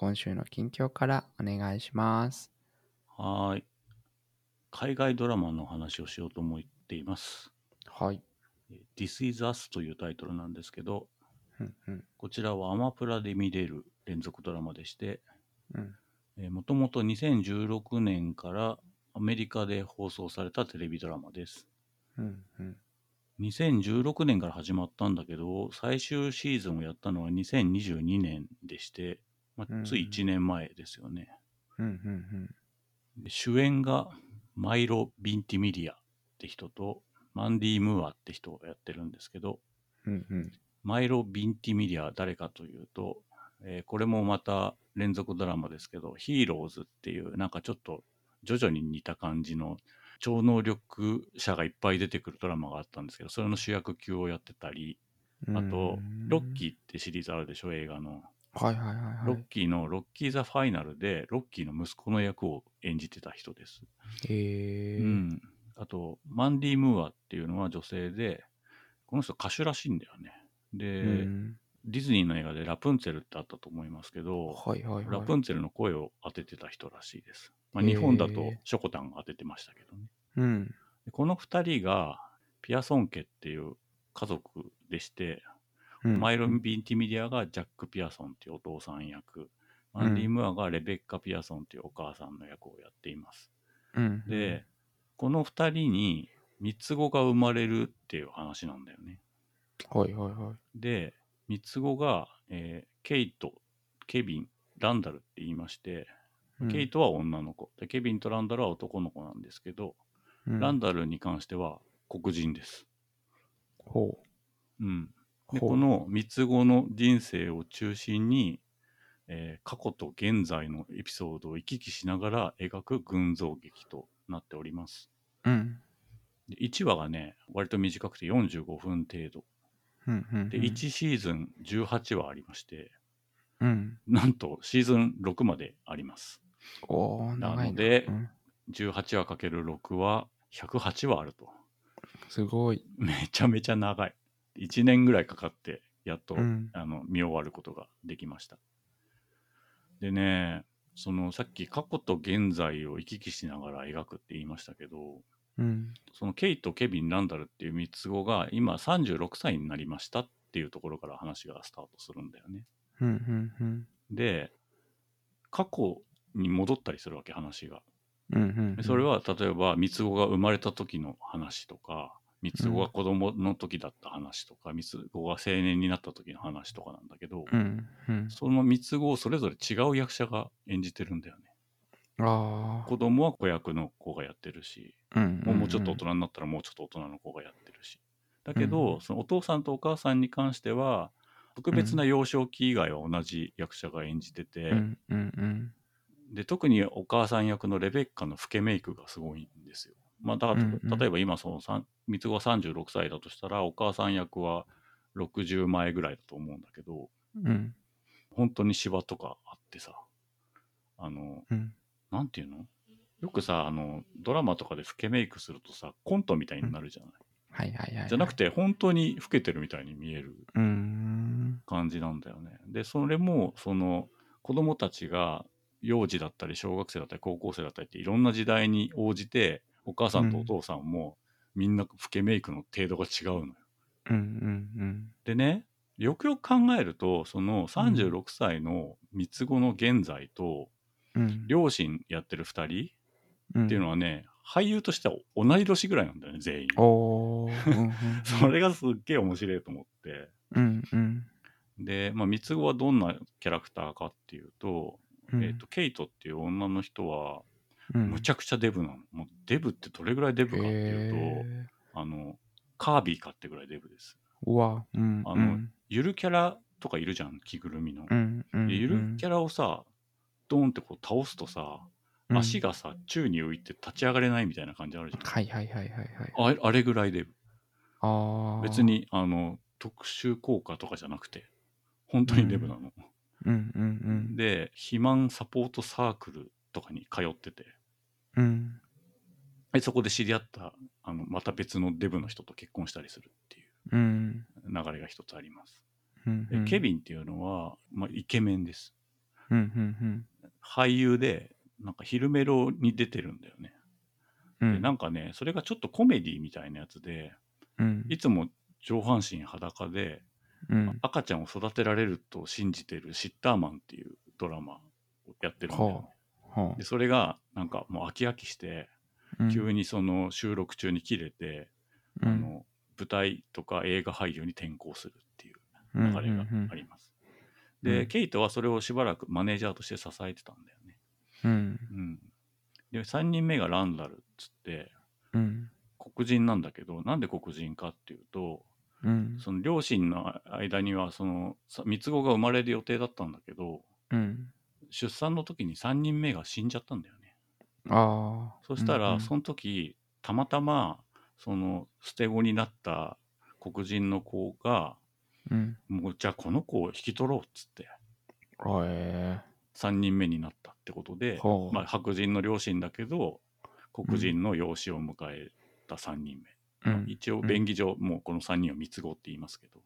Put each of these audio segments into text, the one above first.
今週の近況からお願いします。はーい。海外ドラマの話をしようと思っています。はい。えー This is Us というタイトルなんですけど、うんうんこちらはアマプラで見れる連続ドラマでして、うんもともと2016年からアメリカで放送されたテレビドラマです。うんうん2016年から始まったんだけど、最終シーズンをやったのは2022年でして、まあうんつい1年前ですよね。うんうんで主演がマイロ・ビンティミリアって人とマンディ・ムーアって人をやってるんですけどうんうんマイロ・ビンティミリアは誰かというと、えーこれもまた連続ドラマですけどヒーローズっていうなんかちょっと徐々に似た感じの超能力者がいっぱい出てくるドラマがあったんですけどそれの主役級をやってたりうんあとうんロッキーってシリーズあるでしょ映画の。はいはいはいはい。ロッキーのロッキー・ザ・ファイナルでロッキーの息子の役を演じてた人です。へえうん、あとマンディ・ムーアっていうのは女性でこの人歌手らしいんだよね。で、うん。ディズニーの映画でラプンツェルってあったと思いますけど、はいはいはい。ラプンツェルの声を当ててた人らしいです、まあ、日本だとショコタンが当ててましたけどね。うん。でこの2人がピアソン家っていう家族でして、うん。マイロ・ヴィンティミリアがジャック・ピアソンっていうお父さん役。マンディ・ムーアがレベッカ・ピアソンっていうお母さんの役をやっています。うん。で、この2人に三つ子が生まれるっていう話なんだよね。はいはいはい。で、三つ子が、えーケイト、ケビン、ランダルって言いまして、ケイトは女の子。で、ケビンとランダルは男の子なんですけど、うん。ランダルに関しては黒人です。ほう。ん、うでこの三つ子の人生を中心に、えー過去と現在のエピソードを行き来しながら描く群像劇となっております。うんで1話がね、割と短くて45分程度。うんうんで、1シーズン18話ありまして、うんなんとシーズン6まであります。おー長いなのでうん18話かける6は108話あると。すごいめちゃめちゃ長い。1年ぐらいかかって、やっと、うんあの見終わることができました。でね、そのさっき過去と現在を行き来しながら描くって言いましたけど、うんそのケイト、ケビン、ランダルっていう三つ子が今36歳になりましたっていうところから話がスタートするんだよね。うんうんうんで、過去に戻ったりするわけ話が。うんうんでそれは例えば三つ子が生まれた時の話とか、三つ子が子供の時だった話とか、三つ子が青年になった時の話とかなんだけど、うん。うん。その三つ子をそれぞれ違う役者が演じてるんだよね。ああ子供は子役の子がやってるし、うん。もうもうちょっと大人になったらもうちょっと大人の子がやってるし。だけど、うん。そのお父さんとお母さんに関しては、特別な幼少期以外は同じ役者が演じてて、うん。うん。うん。で特にお母さん役のレベッカの老けメイクがすごいんですよ。まあ、だから、うんうん。例えば今その三三つ子が36歳だとしたらお母さん役は60前ぐらいだと思うんだけどうん。本当にシワとかあってさあのうん。なんていうの？よくさあのドラマとかで老けメイクするとさコントみたいになるじゃない、はいはいはいじゃなくて本当に老けてるみたいに見える感じなんだよね。でそれもその子供たちが幼児だったり小学生だったり高校生だったりっていろんな時代に応じてお母さんとお父さんもみんな老けメイクの程度が違うのよ。うんうんでねよくよく考えるとその36歳の三つ子の現在とうん。うん両親やってる2人うん。っていうのはね、俳優としては同い年ぐらいなんだよね全員。それがすっげえ面白いと思って。うんうん。で、まあ、三つ子はどんなキャラクターかっていうと、うん。えー、とケイトっていう女の人はうんむちゃくちゃデブなの、もうデブってどれぐらいデブかっていうと、へあのカービィかってぐらいデブです。ーうわ。うん。あのうん。ゆるキャラとかいるじゃん着ぐるみの、ゆるキャラをさドーンってこう倒すとさうん。足がさ宙に浮いて立ち上がれないみたいな感じあるじゃん、はいはいはいはいはい。あれあれぐらいデブ。ああ。別。にあの特殊効果とかじゃなくて本当にデブなの、うん。うん。で肥満サポートサークルとかに通っててうん。うん。でそこで知り合ったあのまた別のデブの人と結婚したりするっていううん。流れが一つあります、うんでケビンっていうのは、まあ、イケメンですうんうん俳優でなんか昼メロに出てるんだよね、うん。でなんかねそれがちょっとコメディみたいなやつでうん。いつも上半身裸でうん。赤ちゃんを育てられると信じてるシッターマンっていうドラマをやってるんだよね、ほでそれがなんかもう飽き飽きしてう。急にその収録中に切れて、うん、あの舞台とか映画俳優に転向するっていううん、流れがあります。で、うんケイトはそれをしばらくマネージャーとして支えてたんだよね。うん。うん、で3人目がランダルっつってうん。黒人なんだけどなんで黒人かっていうとうん。その両親の間にはそのさ三つ子が生まれる予定だったんだけどうん。出産の時に3人目が死んじゃったんだよね。ああ。そしたら、うんその時たまたまその捨て子になった黒人の子がうん。もうじゃあこの子を引き取ろうっつってあえ3人目になったってことで、まあ、白人の両親だけど黒人の養子を迎えた3人目、ー。うん。一応便宜上もうこの3人を三つ子って言いますけど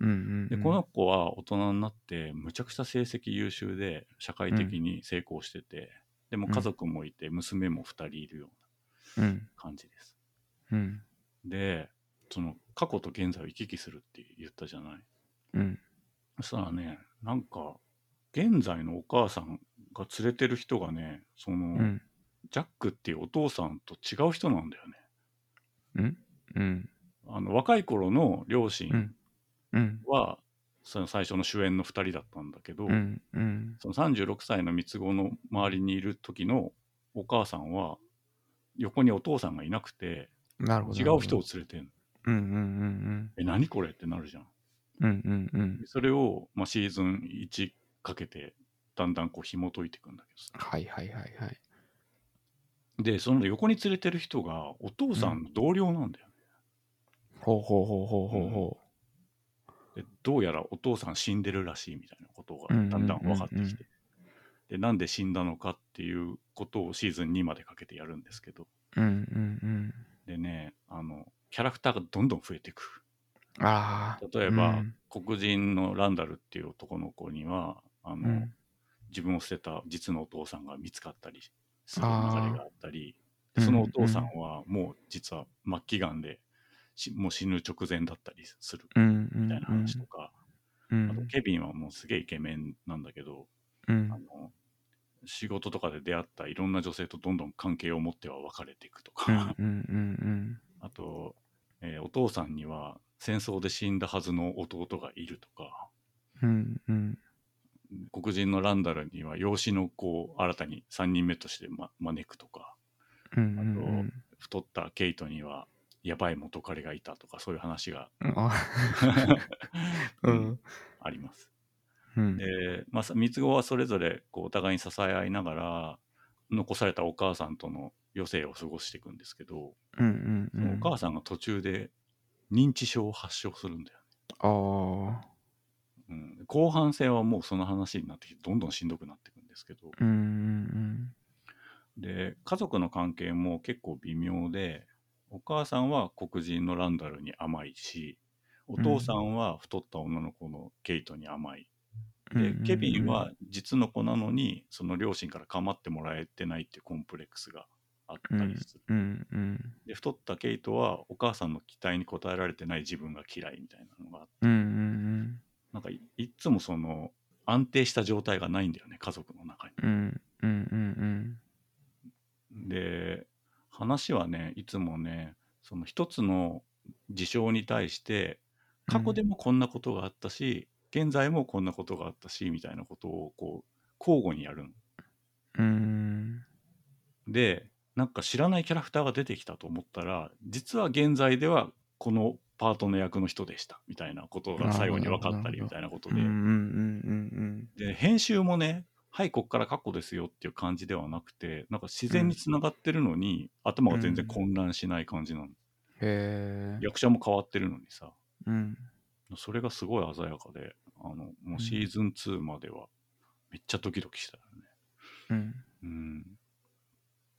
うんうん。でこの子は大人になってむちゃくちゃ成績優秀で社会的に成功してて、でも家族もいて娘も2人いるようなうん。感じです。うん。でその過去と現在を行き来するって言ったじゃないうん。そしたらねなんか現在のお母さんが連れてる人がねその、うん。ジャックっていうお父さんと違う人なんだよねうん。うん。あの若い頃の両親。は、その最初の主演の2人だったんだけど、うん。うん。その36歳の三つ子の周りにいる時のお母さんは横にお父さんがいなくてなるほど。違う人を連れてんのうんうんうんえ何これってなるじゃんうん。うんうんうん。それを、まあ、シーズン1かけてだんだんこう紐解いていくんだけどさはいはいはいはい。でその横に連れてる人がお父さんの同僚なんだよね、ほうほうほうほうほうほでどうやらお父さん死んでるらしいみたいなことがだんだん分かってきて、でなんで死んだのかっていうことをシーズン2までかけてやるんですけどう。うんうんでねあのキャラクターがどんどん増えていくうん。ああ。例えば、うん黒人のランダルっていう男の子にはあの、うん。自分を捨てた実のお父さんが見つかったりする流れがあったりうんそのお父さんはもう実は末期がんでしもう死ぬ直前だったりするうんうんみたいな話とか、うん。あとケビンはもうすげえイケメンなんだけど、うん。あの仕事とかで出会ったいろんな女性とどんどん関係を持っては別れていくとか、うんうんうん あと、えーお父さんには戦争で死んだはずの弟がいるとか。うんうん。黒人のランダルには養子の子を新たに3人目として、ま、招くとか。うんうん太ったケイトにはやばい元彼がいたとかそういう話が、うん。あります。うんで、まあ、さ三つ子はそれぞれこうお互いに支え合いながら残されたお母さんとの余生を過ごしていくんですけど、うんうんそのお母さんが途中で認知症を発症するんだよね。ああ。うん、後半戦はもうその話になってきてどんどんしんどくなっていくんですけど、うんうんで家族の関係も結構微妙でお母さんは黒人のランダルに甘いしお父さんは太った女の子のケイトに甘い、うん。でケビンは実の子なのにその両親から構ってもらえてないっていうコンプレックスがあったりする、うんうんで太ったケイトはお母さんの期待に応えられてない自分が嫌いみたいなのがあって。なんかいいっつもその安定した状態がないんだよね家族の中に。で話はねいつもねその一つの事象に対して過去でもこんなことがあったし、現在もこんなことがあったしみたいなことをこう交互にやるの。うん。でなんか知らないキャラクターが出てきたと思ったら実は現在ではこのパートの役の人でした。みたいなことが最後に分かったりみたいなことで。うんうんうんうん。で編集もねはいこっから過去ですよっていう感じではなくてなんか自然につながってるのに、頭が全然混乱しない感じなの、へえ。役者も変わってるのにさうん。それがすごい鮮やかであのもうシーズン2まではめっちゃドキドキしたよねうん。うん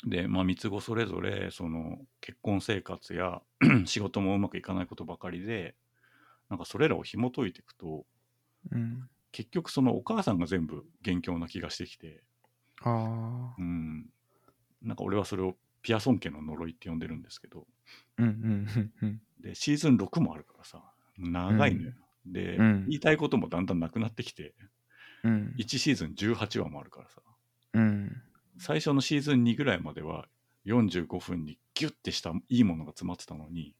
でまあ三つ子それぞれその結婚生活や 仕事もうまくいかないことばかりでなんかそれらを紐解いていくとうん。結局そのお母さんが全部元凶な気がしてきて。ああ。うん。なんか俺はそれをピアソン家の呪いって呼んでるんですけど。うんうんうんうん。でシーズン6もあるからさ長いのよ、で、うん。言いたいこともだんだんなくなってきてうん。1シーズン18話もあるからさ。うん。最初のシーズン2ぐらいまでは45分にギュッてしたいいものが詰まってたのに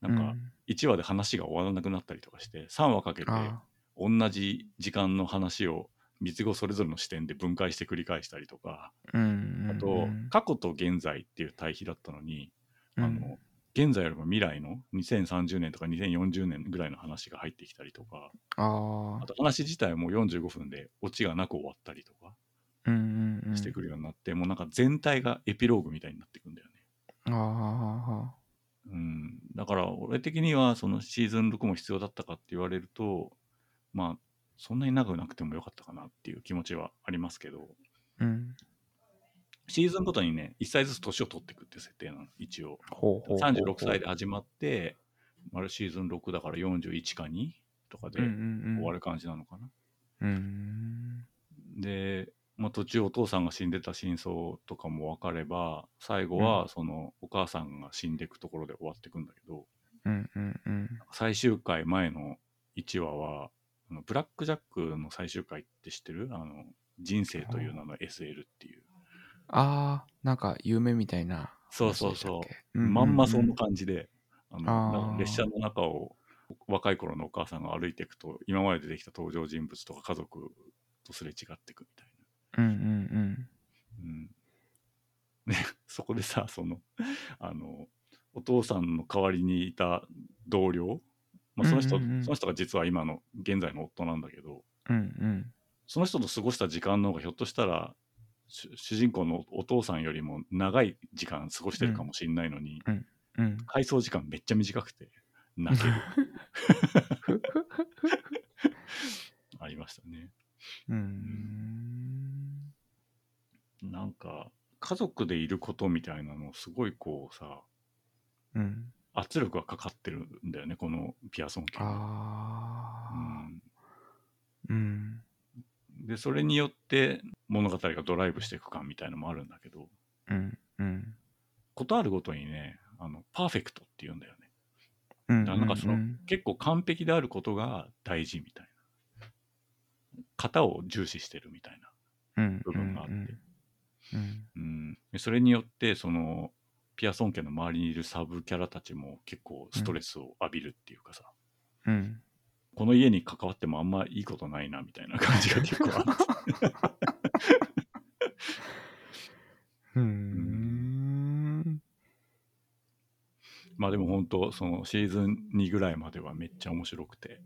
なんか1話で話が終わらなくなったりとかして3話かけてあ同じ時間の話を三つ子それぞれの視点で分解して繰り返したりとかーうん。あと過去と現在っていう対比だったのにうんあの現在よりも未来の2030年とか2040年ぐらいの話が入ってきたりとかあと話自体も45分でオチがなく終わったりとかうんうんうん。してくるようになって、もうなんか全体がエピローグみたいになってくんだよね。ああ。うん、だから俺的にはそのシーズン6も必要だったかって言われるとまあそんなに長くなくてもよかったかなっていう気持ちはありますけどうん。シーズンごとにね1歳ずつ年を取っていくって設定なの一応ほうほうほうほう。36歳で始まって丸シーズン6だから41か2とかでうんうんうん。終わる感じなのかな、うん。で、まあ、途中お父さんが死んでた真相とかも分かれば最後はそのお母さんが死んでいくところで終わっていくんだけどうんうんうん。最終回前の1話はあのブラック・ジャックの最終回って知ってる？あの人生という名の SL っていう。ああ、なんか夢みたいな。そうそうそう。まんまそのう感じでああの列車の中を若い頃のお母さんが歩いていくと今まで出てきた登場人物とか家族とすれ違っていくみたいうんうんな。うん、でそこでさそのあのお父さんの代わりにいた同僚、まあ、その人、うんうんうんその人が実は今の現在の夫なんだけどうん。うんうん。その人と過ごした時間の方がひょっとしたら主主人公のお父さんよりも長い時間過ごしてるかもしれないのに、うん。回想時間めっちゃ短くて泣ける ありましたねうん。なんか家族でいることみたいなのすごいこうさうん。圧力がかかってるんだよねこのピアソン家にああ。うんうん。でそれによって物語がドライブしていく感みたいのもあるんだけどうん。うん。ことあるごとにねあのパーフェクトっていうんだよねうん。だからなんかその、うん結構完璧であることが大事みたいな型を重視してるみたいな、うん。部分があってうん。うん、でそれによってそのピアソン家の周りにいるサブキャラたちも結構ストレスを浴びるっていうかさ、うん。この家に関わってもあんまいいことないなみたいな感じが結構あって。うん。まあでも本当そのシーズン2ぐらいまではめっちゃ面白くて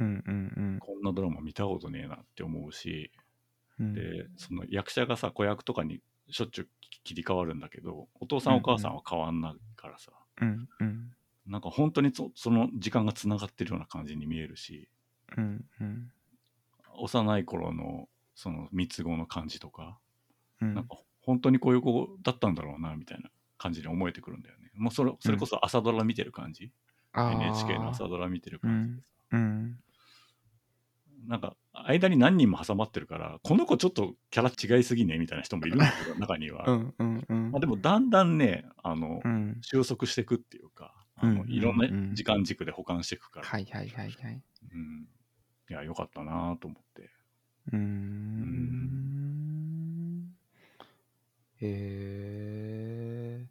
うん。うん。こん。なドラマ見たことねえなって思うしうん。でその役者がさ子役とかにしょっちゅう切り替わるんだけどお父さんお母さんは変わんないからさ、うん。うん。なんか本当にそその時間がつながってるような感じに見えるしうん。うん。幼い頃のその三つ子の感じとか、うん。なんか本当にこういう子だったんだろうなみたいな感じに思えてくるんだよねもうそれそれこそ朝ドラ見てる感じ、あー NHK の朝ドラ見てる感じでさ、うん。なんか間に何人も挟まってるか？らこの子ちょっとキャラ違いすぎねみたいな人もいるんだけど中には、うん。うん。うんまあ、でもだんだんねあの、うん。収束していくっていうかあの、うんいろんなうん時間軸で保管していくから、はいはいはいはい。うん、いやよかったなと思ってうーん。へえ。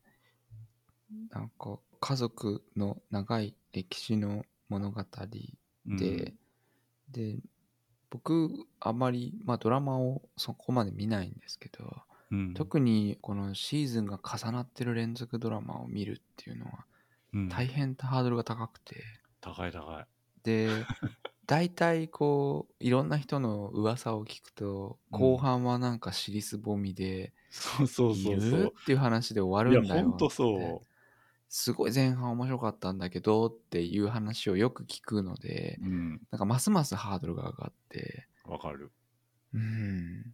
なんか家族の長い歴史の物語うんで、で、まり、まあ、ドラマをそこまで見ないんですけど、うん特にこのシーズンが重なってる連続ドラマを見るっていうのはうん大変ハードルが高くて、高い高いで、大体こういろんな人の噂を聞くとうん後半はなんか尻すぼみで、そうそうそうそいるっていう話で終わう。いや、るんだよほんとってそすごい前半面白かったんだけどっていう話をよく聞くのでう。うん。なんかますますハードルが上がってわかる。うん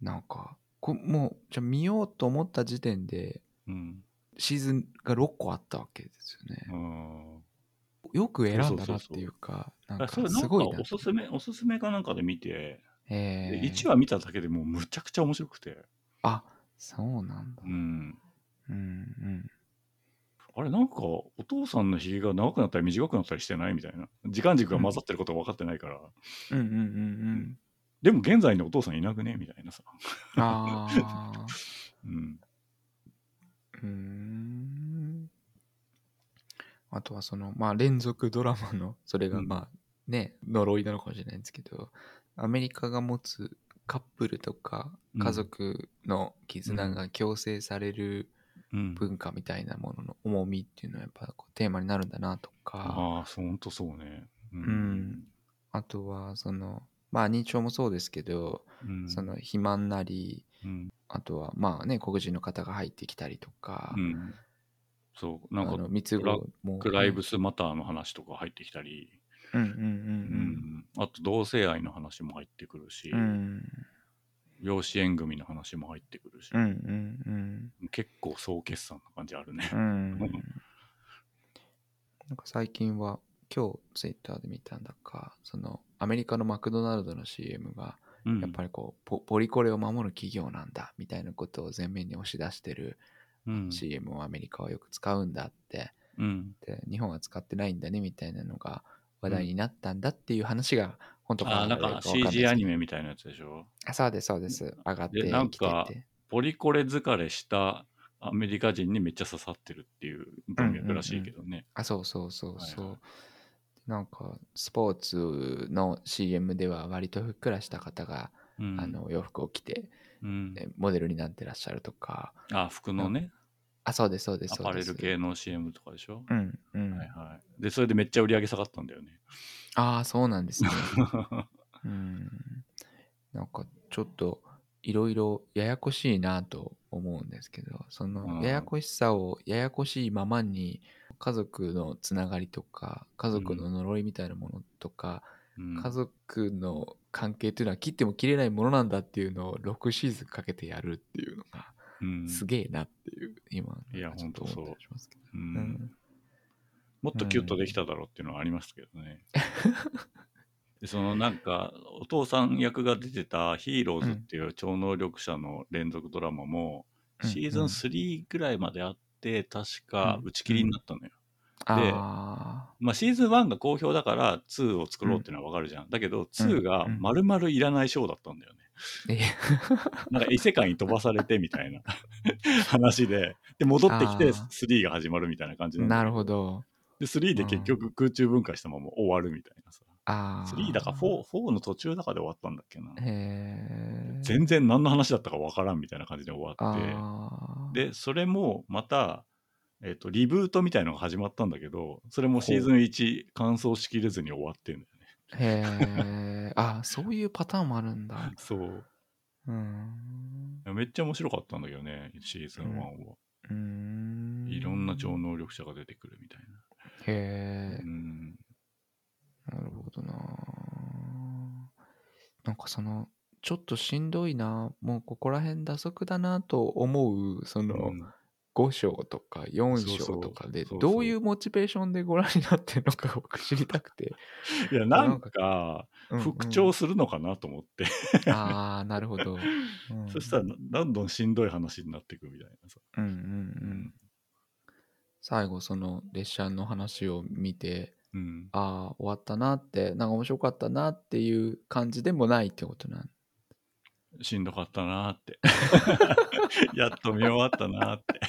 なんかこもうじゃあ見ようと思った時点でうん。シーズンが6個あったわけですよねう。ん。よく選んそうそうそうそうだなっていうかなんかあそれなんかすごいなおすすめ、おすすめかなんかで見て、えー1話見ただけでもうむちゃくちゃ面白くて。あそうなんだうん。うんうんあれなんかお父さんのひげが長くなったり短くなったりしてないみたいな。時間軸が混ざってることが分かってないから。うんうんうんうんでも現在のお父さんいなくねみたいなさ。ああ うん。うーんあとはそのまあ連続ドラマのそれがうんまあね、呪いなのかもしれないんですけどアメリカが持つカップルとかうん家族の絆が強制されるうん。文化みたいなものの重みっていうのはやっぱこうテーマになるんだなとかああ、そうほんとそうね。ううん。あとはそのまあ認知症もそうですけど、うん。その肥満なりうん。あとはまあね黒人の方が入ってきたりとか、うん。そう。なんか三つ子も、クライブスマターの話とか入ってきたり、うんうんううんん。あと同性愛の話も入ってくるし、うんうん養子縁組の話も入ってくるし、うんうん結構総決算な感じあるね。うん。う。んなんか最近は今日ツイッターで見たんだかそのアメリカのマクドナルドの CM がうん。やっぱりこうポポリコレを守る企業なんだみたいなことを前面に押し出してるうん。CM をアメリカはよく使うんだって。うん。で日本は使ってないんだねみたいなのが話題になったんだっていう話が本当かああ、なんか CG ど。アニメみたいなやつでしょ？あそうですそうです。上がってでなんかてポリコレ疲れしたアメリカ人にめっちゃ刺さってるっていう文脈らしいけどね。あそうそうそうそう、はいはい。なんかスポーツの CM では割とふっくらした方が、うん。あの洋服を着てうん。えモデルになってらっしゃるとか。あ、服のね、あそうですそうですアパレル系の CM とかでしょ？うんうん、はいはい。で、それでめっちゃ売り上げ下がったんだよね。ああそうなんですね。うん。なんかちょっといろいろややこしいなと思うんですけどそうん。のややこしさをややこしいままに家族のつながりとか家族の呪いみたいなものとか、うん。家族の関係っていうのは切っても切れないものなんだっていうのを6シーズンかけてやるっていうのがうん。すげえなっていう今いやちょっとほんとそう思ったりしますけど。う。うん。んもっとキュッとできただろうっていうのはありますけどね。でそのなんかお父さん役が出てた「ヒーローズ」っていう超能力者の連続ドラマもうん。シーズン3ぐらいまであって確かうん。打ち切りになったのよ。あまあシーズン1が好評だから2を作ろうっていうのはわかるじゃん。だけど2がうん。丸々いらないショーだったんだよね。なんか異世界に飛ばされてみたいな話で、で戻ってきてあー。3が始まるみたいな感じんだけなるほ。どで3で結局空中分解したまま終わるみたいなさ。ああ3だか 4, 4の途中だかで終わったんだっけな。全然何の話だったかわからんみたいな感じで終わって。で、それもまた、えっとリブートみたいのが始まったんだけど、それもシーズン1完走しきれずに終わってんだよね。へえあそういうパターンもあるんだ そう。うんめっちゃ面白かったんだけどね、シーズン1は。うんいろんな超能力者が出てくるみたいな。へえうん。なるほどな。なんかそのちょっとしんどいなもうここら辺打足だなと思うそのうん。5章とか4そうそう章とかでどういうモチベーションでご覧になってるのか僕知りたくて、いや、なんか、復調するのかなと思って。ああなるほど、うん。そしたら、どんどんしんどい話になっていくみたいなさ。うんうん。うん最後その列車の話を見てうん。ああ終わったなってなんか面白かったなっていう感じでもないってことなん？しんどかったなーって。やっと見終わったなーって。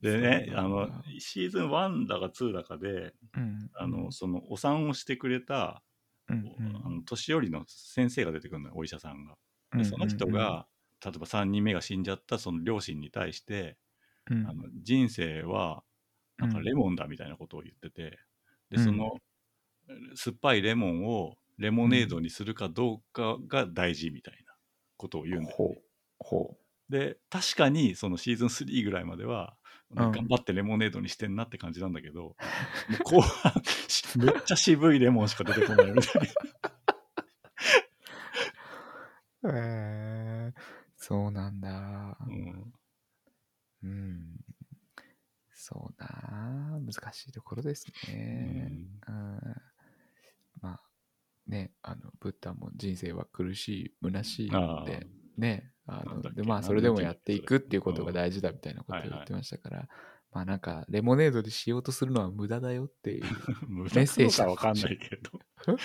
でね、あの、シーズン1だか2だかで、うんあの、その、お産をしてくれた、うんあの年寄りの先生が出てくるのよ、お医者さんが。うんで、その人が、例えば3人目が死んじゃったその両親に対して、うんあの人生は、なんかうんレモンだみたいなことを言ってて、で、その、酸っぱいレモンをレモネードにするかどうかが大事みたいなことを言うんだよ、ね。ほう。ほで、確かにそのシーズン3ぐらいまでは、ん頑張ってレモネードにしてんなって感じなんだけど、もう後半、しめっちゃ渋いレモンしか出てこないみたいな。えそうなんだ。うんうん。そうな難しいところですね。うん。まあ、ね、あの、ブッダも人生は苦しい、虚しいで、ね、あの、で、まあ、それでもやっていくっていうことが大事だみたいなことを言ってましたから、まあなんか、レモネードでしようとするのは無駄だよっていう。無メッ駄セージかわかんないけど。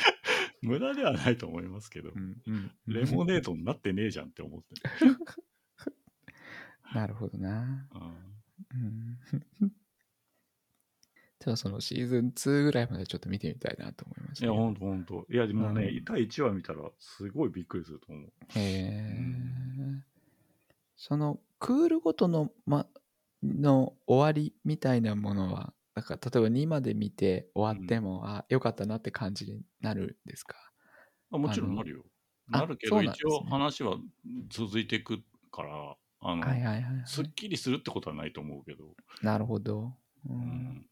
無駄ではないと思いますけど、うんうん、レモネードになってねえじゃんって思ってなるほどな。る。うん。じゃあそのシーズン2ぐらいまでちょっと見てみたいなと思いました、いや、ほんとほんと。いや、でもね、うん第1話見たらすごいびっくりすると思う。へえ、そのクールごとの,、ま、の終わりみたいなものはなんか例えば2まで見て終わっても、あよかったなって感じになるんですか？あもちろんなるよ。あなるけど、ね一応話は続いていくから、あの、はいはいはい、はい。すっきりするってことはないと思うけど、なるほど、ううん。ん、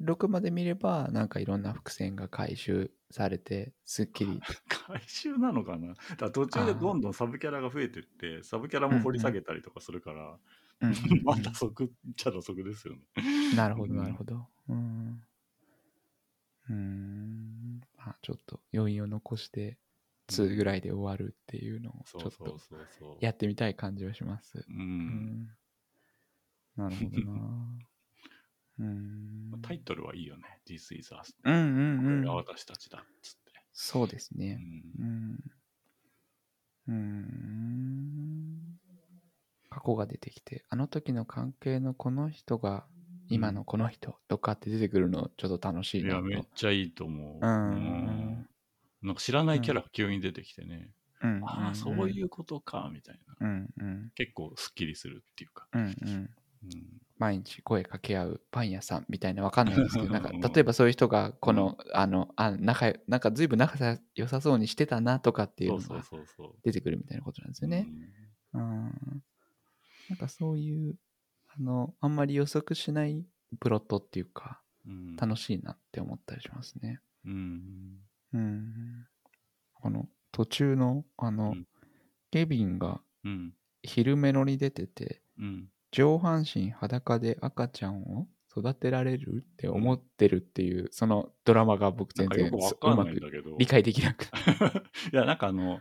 6まで見ればなんかいろんな伏線が回収されてすっきり。回収なのかな？だ途中でどんどんサブキャラが増えてって、サブキャラも掘り下げたりとかするから、うんうんうん まあ打足っちゃ打足ですよね。なるほど、うん。なるほど。うん。うーん。まあ、ちょっと余韻を残して、2ぐらいで終わるっていうのを、ちょっと。やってみたい感じはします。う。うんん。なるほどな。うん。タイトルはいいよね。This is us. うんうんこれがうん。私たちだっつって。そうですうね。んうん。うん。過去が出てきて、あの時の関係のこの人が今のこの人とかって出てくるのちょっと楽しいいや、なと。めっちゃいいと思う。うんうんなんか知らないキャラが急に出てきてね、うんああ、そういうことか、みたいな。うんうん結構すっきりするっていうか。うんうんうん毎日声かけ合うパン屋さんみたいなわかんないですけどなんかうん例えばそういう人がこの、あのあ仲よなんか随分仲さ良さそうにしてたなとかっていうのが。出てくるみたいなことなんですよね。うん、なんかそういうあのあんまり予測しないプロットっていうかうん。楽しいなって思ったりしますね。うん。うん、この途中のあの、うんケビンがうん。昼メロに出ててうん。上半身裸で赤ちゃんを育てられるって思ってるっていう、そのドラマが僕全然うまく。理解できなくて。いや、なんかあの、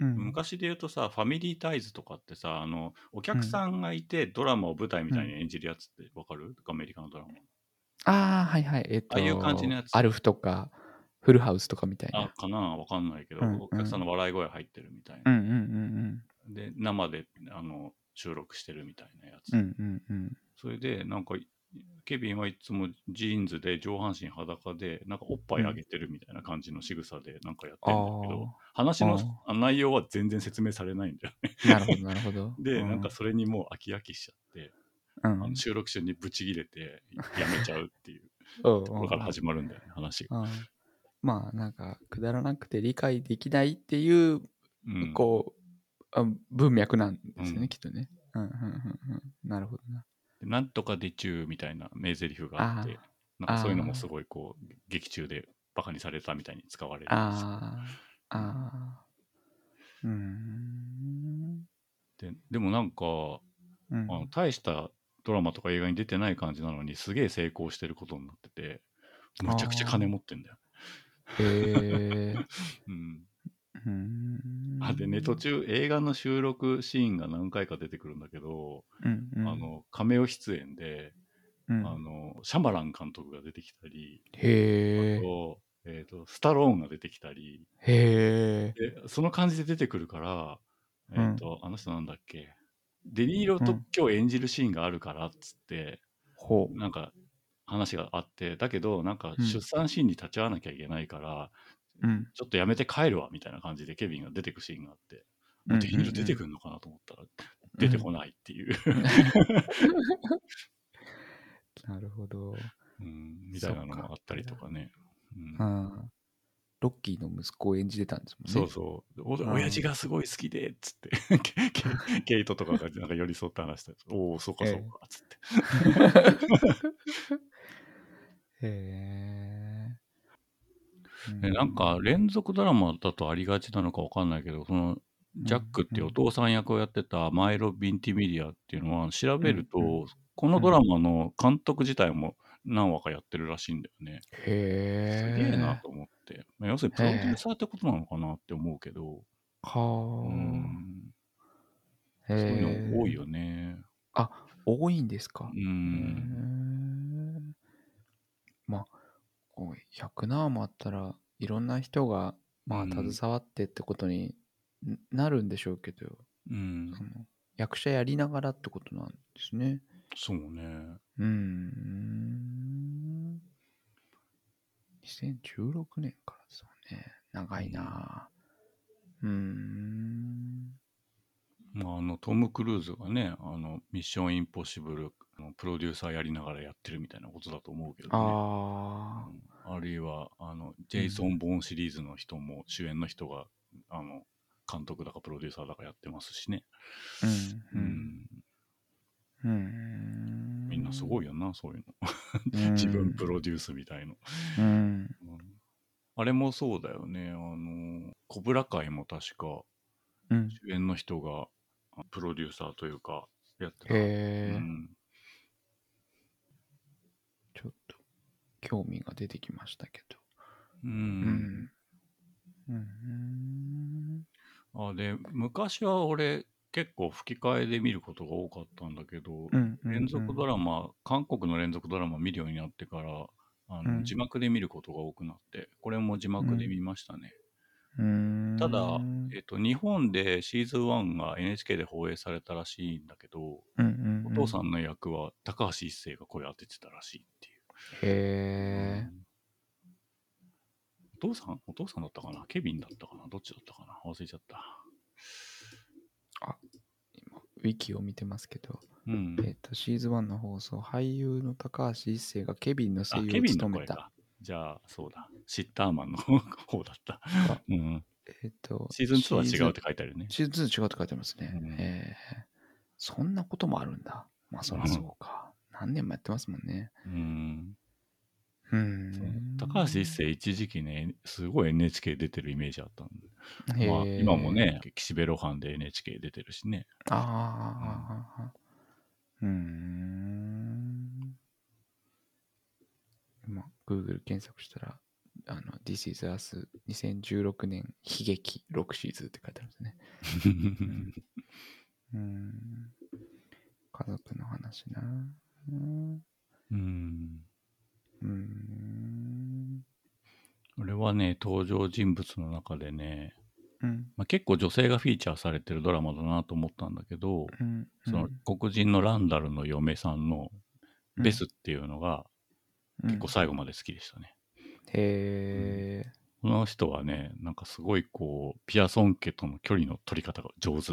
うん昔で言うとさ、ファミリータイズとかってさ、あの、お客さんがいてドラマを舞台みたいに演じるやつってわかる、アメリカのドラマ。ああ、はいはい。えっと、ああいう感じのやつアルフとか、フルハウスとかみたいな。あ、かな？わかんないけど、うんうんお客さんの笑い声入ってるみたいな。うんうんうんで、生であの収録してるみたいなやつ。うん。うんうんうん。それで、なんか、ケビンはいつもジーンズで上半身裸で、なんかおっぱいあげてるみたいな感じの仕草でなんかやってるんだけど、話のあ内容は全然説明されないんだよね。なるほど、なるほど。で、うなんか、それにもう飽き飽きしちゃって、うんあの収録中にブチギレてやめちゃうっていう うんところから始まるんだよね、話が。うんまあ、なんか、くだらなくて理解できないっていう、うん、こう、あ文脈なんですよね、うんきっとね。うんうんうんうん。なるほどな。でなんとかでちゅうみたいな名台詞があって、なんかそういうのもすごいこう、劇中でバカにされたみたいに使われるんですよああ、ああ。うーん。ででもなんか、うんあの大したドラマとか映画に出てない感じなのにすげえ成功してることになっててむちゃくちゃ金持ってんだよ。へえ。うん、うーん。あでね途中映画の収録シーンが何回か出てくるんだけど、うんうん、あのカメオ出演で、うん。あのシャマラン監督が出てきたり、へえ。とえーとスタローンが出てきたりへえ。でその感じで出てくるから、えーとあの人なんだっけ？デニーロとうん今日演じるシーンがあるからっつって、ほなんか話があってだけどなんかうん出産シーンに立ち会わなきゃいけないから、う。うん。ちょっとやめて帰るわみたいな感じでケビンが出てくシーンがあって、うんうんうんデニーロ出てくるのかなと思ったら出てこないっていう、なるほど。うん、みたいなのもあったりとかね。うんうん。ロッキーの息子を演じてたんですもんね。そうそう。おん親父がすごい好きで、っつって、ケイトとかがなんか寄り添って話した。おお、そうかそうか、つって。へえ。でなんか連続ドラマだとありがちなのかわかんないけど、そのジャックっていうお父さん役をやってたマイロ・ヴィンティミリアっていうのは調べると、うんうこのドラマの監督自体も何話かやってるらしいんだよね。へえ。すげえなと思って。まあ要するにプロデューサーってことなのかなって思うけど、はうん、そういうえ。の多いよね。多いんですか？うへん。え。まあ、こう100何もあったらいろんな人がまあうん携わってってことにんなるんでしょうけど、うんそ。の役者やりながらってことなんですね。そうね。うーん。2016年からですもんね。長いなぁ。うーん。まあ、あのトム・クルーズがね、あのミッション・インポッシブルのプロデューサーやりながらやってるみたいなことだと思うけどね。あうんあるいはあのジェイソン・ボーンシリーズの人も、主演の人があの監督だかプロデューサーだかやってますしね。あ。う。うんんうん。うん。みんなすごいよな、そういううんの。自分プロデュースみたいの。うん。うんあれもそうだよね。あの、コブラ会も確かうん。主演の人があプロデューサーというかやってた。へうえ、んちょっと興味が出てきましたけど。ううんん。うん。あで昔は俺結構吹き替えで見ることが多かったんだけど、うん。連続ドララマ韓国の連続ドラマ見るようになってからあの、うん。字幕で見ることが多くなってこれも字幕で見ましたね、マただ、えっと、日本でシーズン1が NHK で放映されたらしいんだけど、うんうんうん、お父さんの役は高橋一生が声当ててたらしいっていう、へえ。うん。お父さんお父さんだったかな？ケビンだったかな？どっちだったかな？忘れちゃった。今、ウィキを見てますけど、うんえっ、と、シーズン1の放送、俳優の高橋一生がケビンの声あ、優をケビンの務めた。じゃあ、そうだ。シッターマンの方だった。うん、えっ、と、シーズン2は違うっって書いてあるね。シーズン2違うって書いてますね。うんえーそんなこともあるんだ。まあ、そりゃそうか。何年もやってますもんね。うん、うん高橋一生一時期ね、すごい NHK 出てるイメージあったんで。まあ、今もね、岸辺露伴で NHK 出てるしね。ああ、うーん。今、Google 検索したら、あの、This is Us 2016年悲劇6シーズンって書いてあるんですね。うーん。家族の話な。うーん。うん。うーん。俺はね、登場人物の中でね、うん。まあ、結構女性がフィーチャーされてるドラマだなと思ったんだけど、うん。その黒人のランダルの嫁さんのうんベスっていうのがうん結構最後まで好きでしたね。へえ。この人はね、なんかすごいこう、ピアソン家との距離の取り方が上手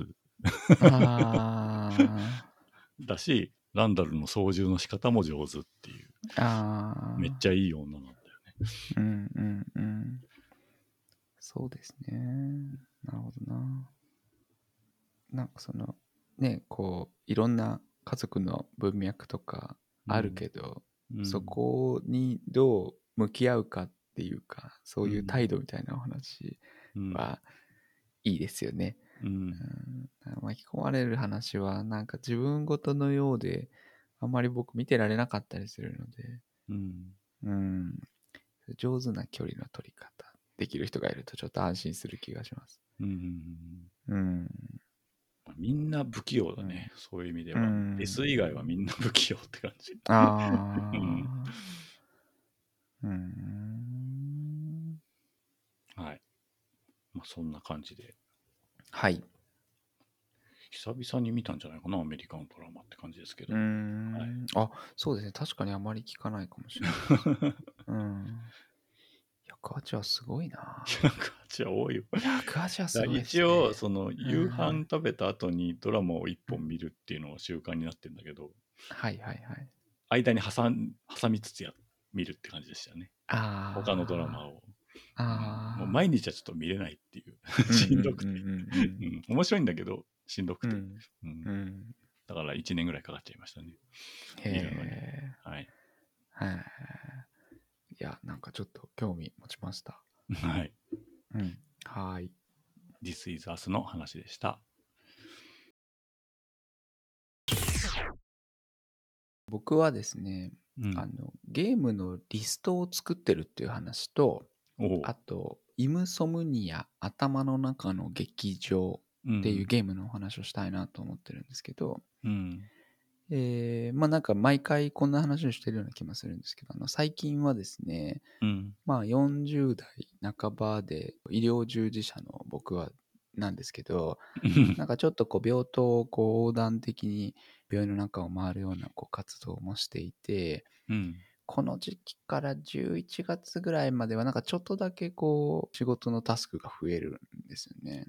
ああ。だし、ランダルの操縦の仕方も上手っていう、ああ。めっちゃいい女なんだよね。うんうんうん。そうですね。なるほどな。なんかその、ね、こう、いろんな家族の文脈とかあるけど、うんそ、こにどう向き合うかっていうか、そういう態度みたいなお話うんはいいですよね。うん。巻き込まれる話は、なん。か自分ごとのようで、あまり僕見てられなかったりするので、うん。うん。上手な距離の取り方できる人がいるとちょっと安心する気がします。うん。うん。みん。な不器用だね、そういう意味では。うん。S 以外はみん。な不器用って感じ。ああ。うん。うん。はい。まあそん。な感じで。はい。久々に見たんじゃないかな、アメリカのドラマって感じですけど。うん、はいあ、そうですね。確かにあまり聞かないかもしれない。うん。108はすごいな。108は多いよ。108はすごいね。一応、その夕飯食べた後にドラマを一本見るっていうのが習慣になってるんだけど、はいはいはい。間に挟ん挟みつつや見るって感じでしたよね。ああ。他のドラマを。ああ。もう毎日はちょっと見れないっていう。しんどくて。面白いんだけど、しんどくて。うんうんうん。だから1年ぐらいかかっちゃいましたね。へえ。はい。はい。いや、なんかちょっと興味持ちました。はい。うん。はーい。This is Us の話でした。僕はですね、うんあの、ゲームのリストを作ってるっていう話と、おうあと、イムソムニア頭の中の劇場っていうゲームのお話をしたいなと思ってるんですけど、うん。えーまあなんか毎回こんな話をしてるような気もするんですけど、あの最近はですね、うん。まあ40代半ばで医療従事者の僕はなんですけど、なんかちょっとこう病棟をこう横断的に病院の中を回るようなこう活動もしていて、うん。この時期から11月ぐらいまではなんかちょっとだけこう仕事のタスクが増えるんですよね。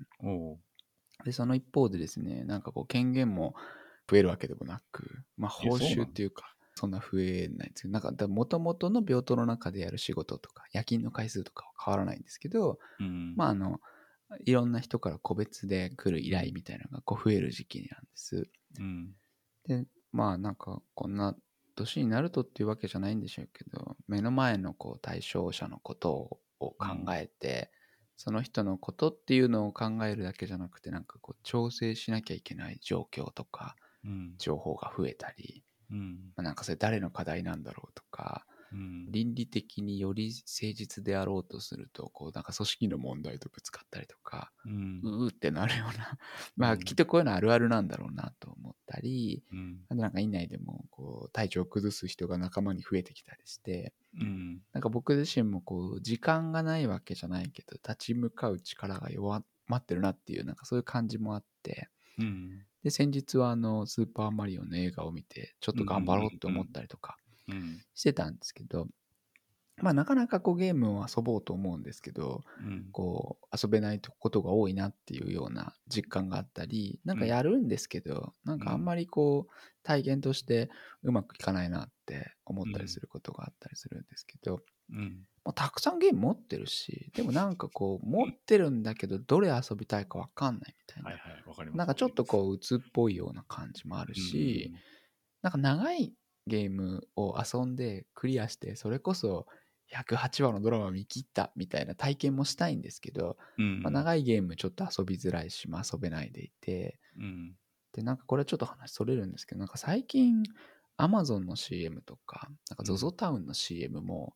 で、その一方でですね、なんかこう権限も増えるわけでもなく、まあ報酬っていうか、そんな増えないんですけど、なんかもともとの病棟の中でやる仕事とか、夜勤の回数とかは変わらないんですけど、うん。まああの、いろんな人から個別で来る依頼みたいなのがこう増える時期なんです。うん。で、まあなんかこんな年になるとっていうわけじゃないんでしょうけど、目の前のこう対象者のことを考えて、その人のことっていうのを考えるだけじゃなくて、なんかこう調整しなきゃいけない状況とか、うん。情報が増えたり、うん。まあ、なんかそれ誰の課題なんだろうとか、うん。倫理的により誠実であろうとすると、こうなんか組織の問題とぶつかったりとか、うん。うーってなるような、まあうんきっとこういうのあるあるなんだろうなと思ったり、うん。あとなんか院内でもこう体調を崩す人が仲間に増えてきたりして、うん。なんか僕自身もこう時間がないわけじゃないけど、立ち向かう力が弱まってるなっていう、なんかそういう感じもあって、うん。で、先日はあの、スーパーマリオの映画を見て、ちょっと頑張ろうって思ったりとかうん。してたんですけど、まあなかなかこうゲームを遊ぼうと思うんですけど、うん。こう遊べないことが多いなっていうような実感があったり、なんかやるんですけど、なんかあんまりこう体験としてうまくいかないなって思ったりすることがあったりするんですけど、うん。まあ、たくさんゲーム持ってるし、でもなんかこう持ってるんだけど、どれ遊びたいかわかんないみたいな。はいはい、わかります。なんかちょっとこう鬱っぽいような感じもあるし、なんか長いゲームを遊んでクリアして、それこそ108話のドラマを見切ったみたいな体験もしたいんですけど、うん、まあ、長いゲームちょっと遊びづらいし、まあ、遊べないでいて、うん。で、なんかこれはちょっと話それるんですけど、なんか最近 Amazon の CM とか、なんか ZOZO タウンの CM も、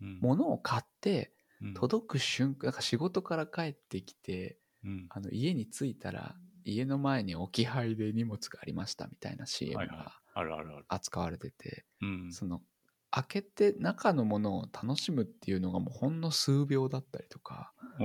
うん。物を買ってうん届く瞬間、なんか仕事から帰ってきて、うん。あの家に着いたら家の前に置き配で荷物がありましたみたいな CM があるあるある。扱われてて、うん。その開けて中のものを楽しむっていうのがもうほんの数秒だったりとか、あ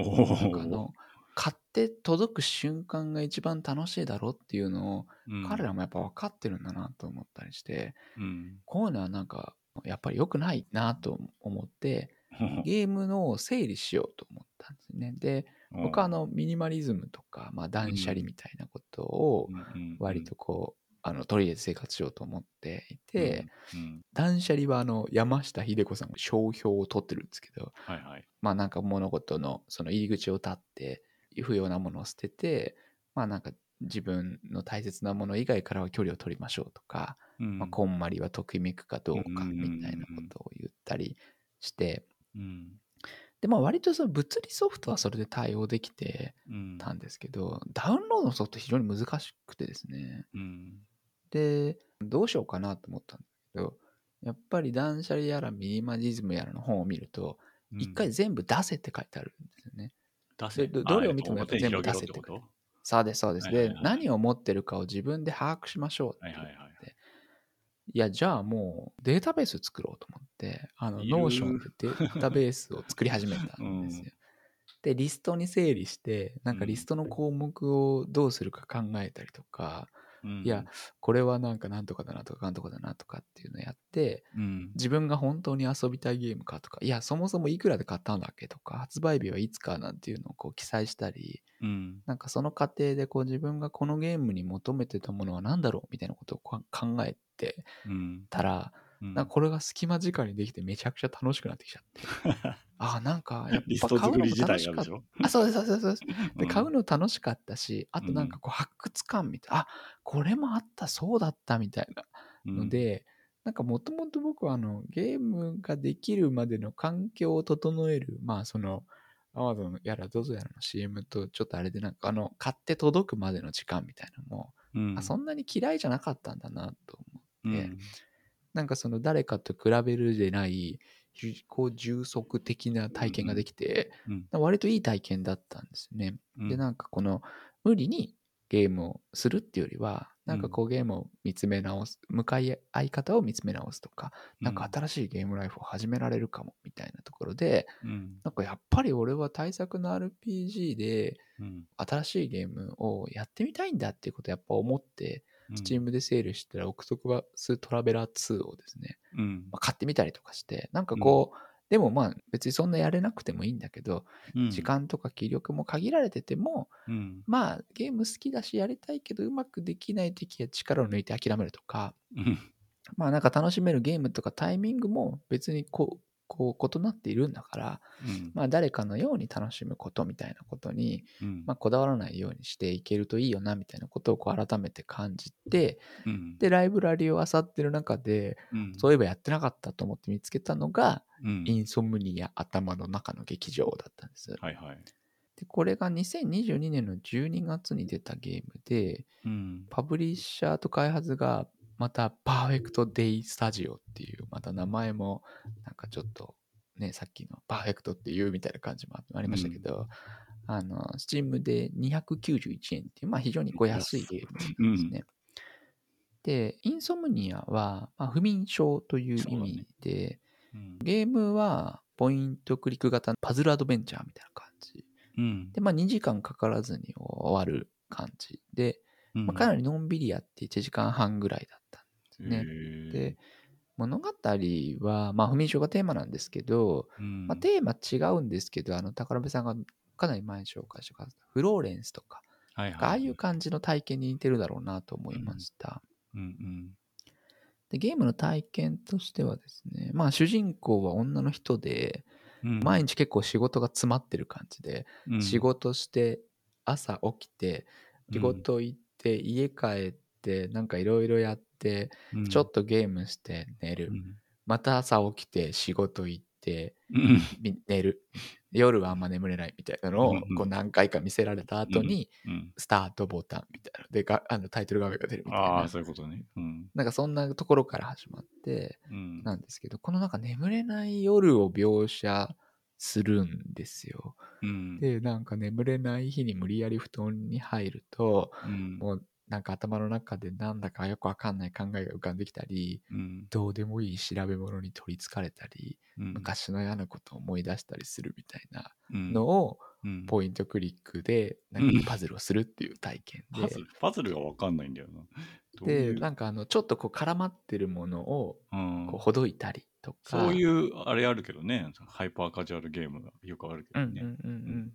の買って届く瞬間が一番楽しいだろうっていうのをうん彼らもやっぱ分かってるんだなと思ったりして、うん。こういうのはなんかやっぱり良くないなと思って ゲームの整理しようと思ったんですね。で僕はあのミニマリズムとか、まあ、断捨離みたいなことをうん、割とこうあの取り入れて生活しようと思っていて、うん、断捨離はあの山下秀子さんが商標を取ってるんですけどはいはい。まあなんか物事のその入り口を立って不要なものを捨ててまあなんか自分の大切なもの以外からは距離を取りましょうとか、うんまあ、こんまりはときめくかどうかうんみたいなことを言ったりしてうん。でまあ割とその物理ソフトはそれで対応できてうん。たんですけどダウンロードのソフト非常に難しくてですねうん。でどうしようかなと思ったんだけどやっぱり断捨離やらミニマリズムやらの本を見るとうん。一回全部出せって書いてあるんですよね。出せ。でどどれを見てもやっぱ全部出せっててこと？そうですそうです。で何を持ってるかを自分で把握しましょうっていやじゃあもうデータベース作ろうと思ってあの Notion でデータベースを作り始めたんですよ。でリストに整理してなんかリストの項目をどうするか考えたりとか、うんいや、これはなんかなんとかだなとかなんとかだなとかっていうのをやってうん。自分が本当に遊びたいゲームかとかいやそもそもいくらで買ったんだっけとか発売日はいつかなんていうのをこう記載したりうん。なんかその過程でこう自分がこのゲームに求めてたものは何だろうみたいなことをこ考えてうん。たらうんなんかこれが隙間時間にできてめちゃくちゃ楽しくなってきちゃって。ああ、なんかやっぱ買うの楽しかった。あ、そうです、そうです、そうで 買うの楽しかったし、あとなんかこう発掘感みたい。な、あ、これもあった、そうだったみたいなので、なんかもともと僕はあのゲームができるまでの環境を整える、まあその、アマゾンやら ZOZO やらの CM とちょっとあれでなんかあの買って届くまでの時間みたいなのも、うん、あそんなに嫌いじゃなかったんだなと思う。うんなんかその誰かと比べるでない自己充足的な体験ができて、うん。割といい体験だったんですよね。うん。で、なんかこの無理にゲームをするっていうよりは、なんかこうゲームを見つめ直す、向かい合い方を見つめ直すとか、なんか新しいゲームライフを始められるかもみたいなところで、うん。なんかやっぱり俺は対策の RPG でうん。新しいゲームをやってみたいんだっていうことをやっぱ思って、うん、Steam でセールしてたオクトパストラベラー2をですね、うん。まあ、買ってみたりとかして、なんかこう、でもまあ別にそんなやれなくてもいいんだけど、うん。時間とか気力も限られてても、うん。まあゲーム好きだしやりたいけどうまくできない時は力を抜いて諦めるとか、うんまあなんか楽しめるゲームとかタイミングも別にこう、こう異なっているんだから、うん。まあ誰かのように楽しむことみたいなことに、うん。まあこだわらないようにしていけるといいよなみたいなことをこう改めて感じて、うん。で、ライブラリを漁ってる中で、うん。そういえばやってなかったと思って見つけたのが、うん。インソムニア頭の中の劇場だったんです。はいはい。で、これが2022年の12月に出たゲームで、うん。パブリッシャーと開発がまたパーフェクトデイスタジオっていう、また名前もなんかちょっとね、さっきのパーフェクトっていうみたいな感じもありましたけど、あの、Steam で291円っていう、まあ非常にこう安いゲームですね。で、インソムニアは、まあ、不眠症という意味で、うん。ゲームはポイントクリック型パズルアドベンチャーみたいな感じ。うん。で、まあ2時間かからずに終わる感じ。で、うんまあ、かなりのんびりやって1時間半ぐらいだったんですね。で、物語は、まあ不眠症がテーマなんですけど、うん。まあ、テーマ違うんですけど、あの、宝部さんがかなり前に紹介してくださったフローレンスとか、はいはいああいう感じの体験に似てるだろうなと思いました。うん。で、ゲームの体験としてはですね、まあ主人公は女の人で、うん。毎日結構仕事が詰まってる感じで、うん。仕事して、朝起きて、仕事行って、家帰って、なんかいろいろやって、うん。ちょっとゲームして寝る。うん。また朝起きて仕事行って、うん。み寝る。夜はあんま眠れないみたいなのをこう何回か見せられた後に、うん。スタートボタンみたいな。のでがあのタイトル画面が出るみたいな。ああ、そういうことね。うん。なんかそんなところから始まってうん。なんですけどこのなんか眠れない夜を描写するんですよ。うん。でなんか眠れない日に無理やり布団に入るとうん。もうなんか頭の中でなんだかよくわかんない考えが浮かんできたりうん。どうでもいい調べ物に取りつかれたりうん。昔の嫌なことを思い出したりするみたいなうん。のをうん。ポイントクリックでなんかパズルをするっていう体験で、パズルパズルがわかんないんだよな。でうなんかあのちょっとこう絡まってるものをうん。こうほどいたりとか、そういうあれあるけどね、ハイパーカジュアルゲームがよくあるけどね。うんうんうんうん。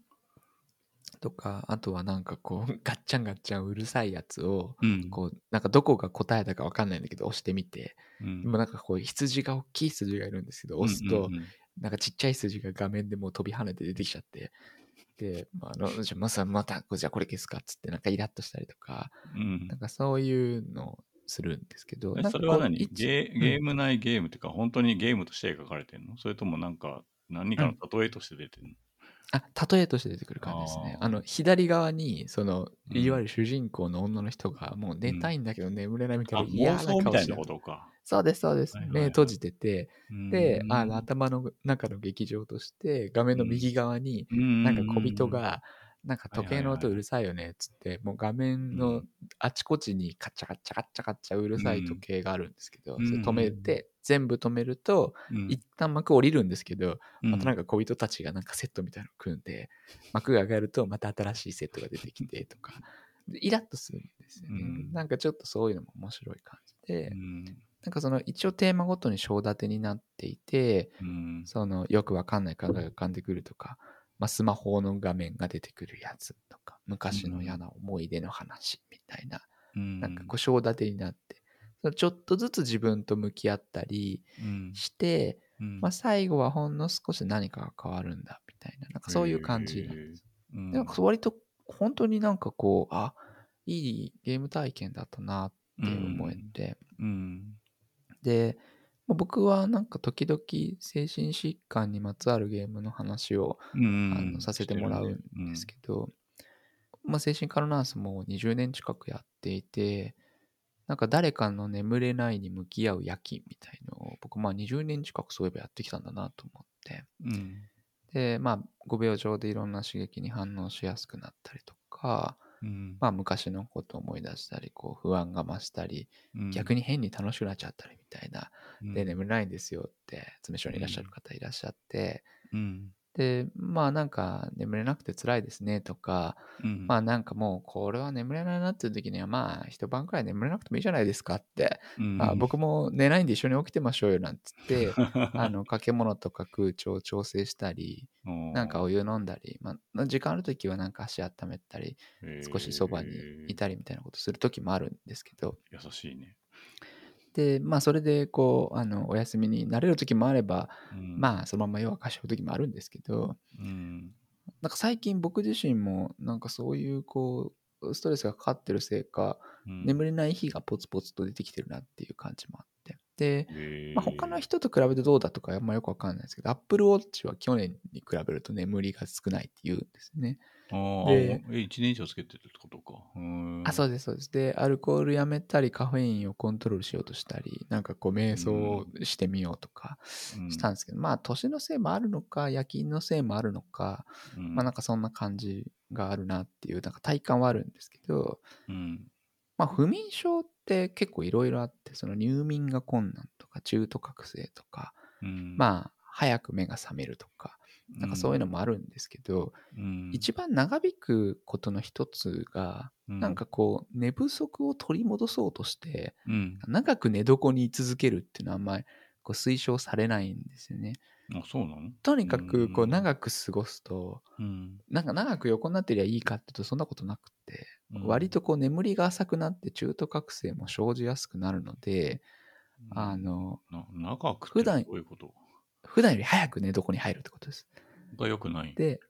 とかあとはなんかこう ガッチャンガッチャンうるさいやつをうん。こうなんかどこが答えだかわかんないんだけど押してみて、うん。なんかこう羊が大きい羊がいるんですけど押すと、うんうん。なんかちっちゃい筋が画面でもう飛び跳ねて出てきちゃって、で、まあ、あの、じゃあまさまた、じゃあこれ消すかっつってなんかイラッとしたりとか、うん。なんかそういうのをするんですけど、それは何？ゲーゲーム内ゲームっていうか、本当にゲームとして描かれてるの？それともなんか何かの例えとして出てるの、あ、例えとして出てくる感じですね。あの、左側に、その、うん。いわゆる主人公の女の人が、もう寝たいんだけど眠れないみたいあな嫌な妄想みたいな顔してる。ことか。そうです、そうです。目閉じてて、でう、ん。あの、頭の中の劇場として、画面の右側に、ななんか小人、が、なんか時計の音うるさいよねっつって、もう画面うのん。あちこちにカチャカチャカチャカチャうるさい時計があるんですけど、うんそれ止めて、全部止めると、うん。一旦幕降りるんですけど、またなんか、か小人たちがなんかセットみたいなの組んで、幕が上がるとまた新しいセットが出てきてとか、で イラッとするんですよね。うん。なんかちょっとそういうのも面白い感じで、うん。なんかその一応テーマごとに章立てになっていて、うん。そのよくわかんない考えが浮かんでくるとか、まあ、スマホの画面が出てくるやつとか、昔の嫌な思い出の話みたいな、うん。なんかこう章立てになって、ちょっとずつ自分と向き合ったりうん。して、うん。まあ、最後はほんの少し何かが変わるんだみたいななんかそういう感じなんです。うん。でなんか割と本当になんかこうあいいゲーム体験だったなって思えて、うん。でまあ僕はなんか時々精神疾患にまつわるゲームの話をうんあのさせてもらうんですけど、まあ、精神科のナースも20年近くやっていてなんか誰かの眠れないに向き合う夜勤みたいのを僕まあ20年近くそういえばやってきたんだなと思って。うん。でまあ5秒上でいろんな刺激に反応しやすくなったりとか、うん。まあ、昔のことを思い出したりこう不安が増したりうん。逆に変に楽しくなっちゃったりみたいな。うん。で眠れないんですよって詰所にいらっしゃる方いらっしゃってうんでまあなんか眠れなくて辛いですねとかうんまあなんかもうこれは眠れないなっていう時にはまあ一晩くらい眠れなくてもいいじゃないですかって、うあ、僕も寝ないんで一緒に起きてましょうよなんつっ てあの掛け物とか空調を調整したり なんかお湯飲んだり、まあ、時間ある時はなんか足温めたり少しそばにいたりみたいなことする時もあるんですけど。優しいねでまあそれでこうあのお休みになれる時もあればうん。まあそのまま夜明かしちゃう時もあるんですけど。うん。なんか最近僕自身もなんかそういうこうストレスがかかってるせいかうん。眠れない日がポツポツと出てきてるなっていう感じもあって。で、まあ、他の人と比べてどうだとかあんまよくわかんないですけど Apple Watch は去年に比べると眠りが少ないって言うんですねでえ1年以上つけてるってことか。うんあそうですそうです。でアルコールやめたりカフェインをコントロールしようとしたりなんかこう瞑想をしてみようとかうん。したんですけど、まあ年のせいもあるのか夜勤のせいもあるのか、うん。まあなんかそんな感じがあるなっていうなんか体感はあるんですけどうん。まあ不眠症って結構いろいろあってその入眠が困難とか中途覚醒とかうん。まあ早く目が覚めるとかなんかそういうのもあるんですけど、うん。一番長引くことの一つが、なんかこう寝不足を取り戻そうとしてうん。長く寝床に居続けるっていうのはあんまりこう推奨されないんですよね。あそうなの？とにかくこううん長く過ごすとうん。なんか長く横になってりゃいいかっていうとそんなことなくてうん。割とこう眠りが浅くなって中途覚醒も生じやすくなるのであのな長くて普段どういうこと？普段より早く寝床に入るってことです。が良くないで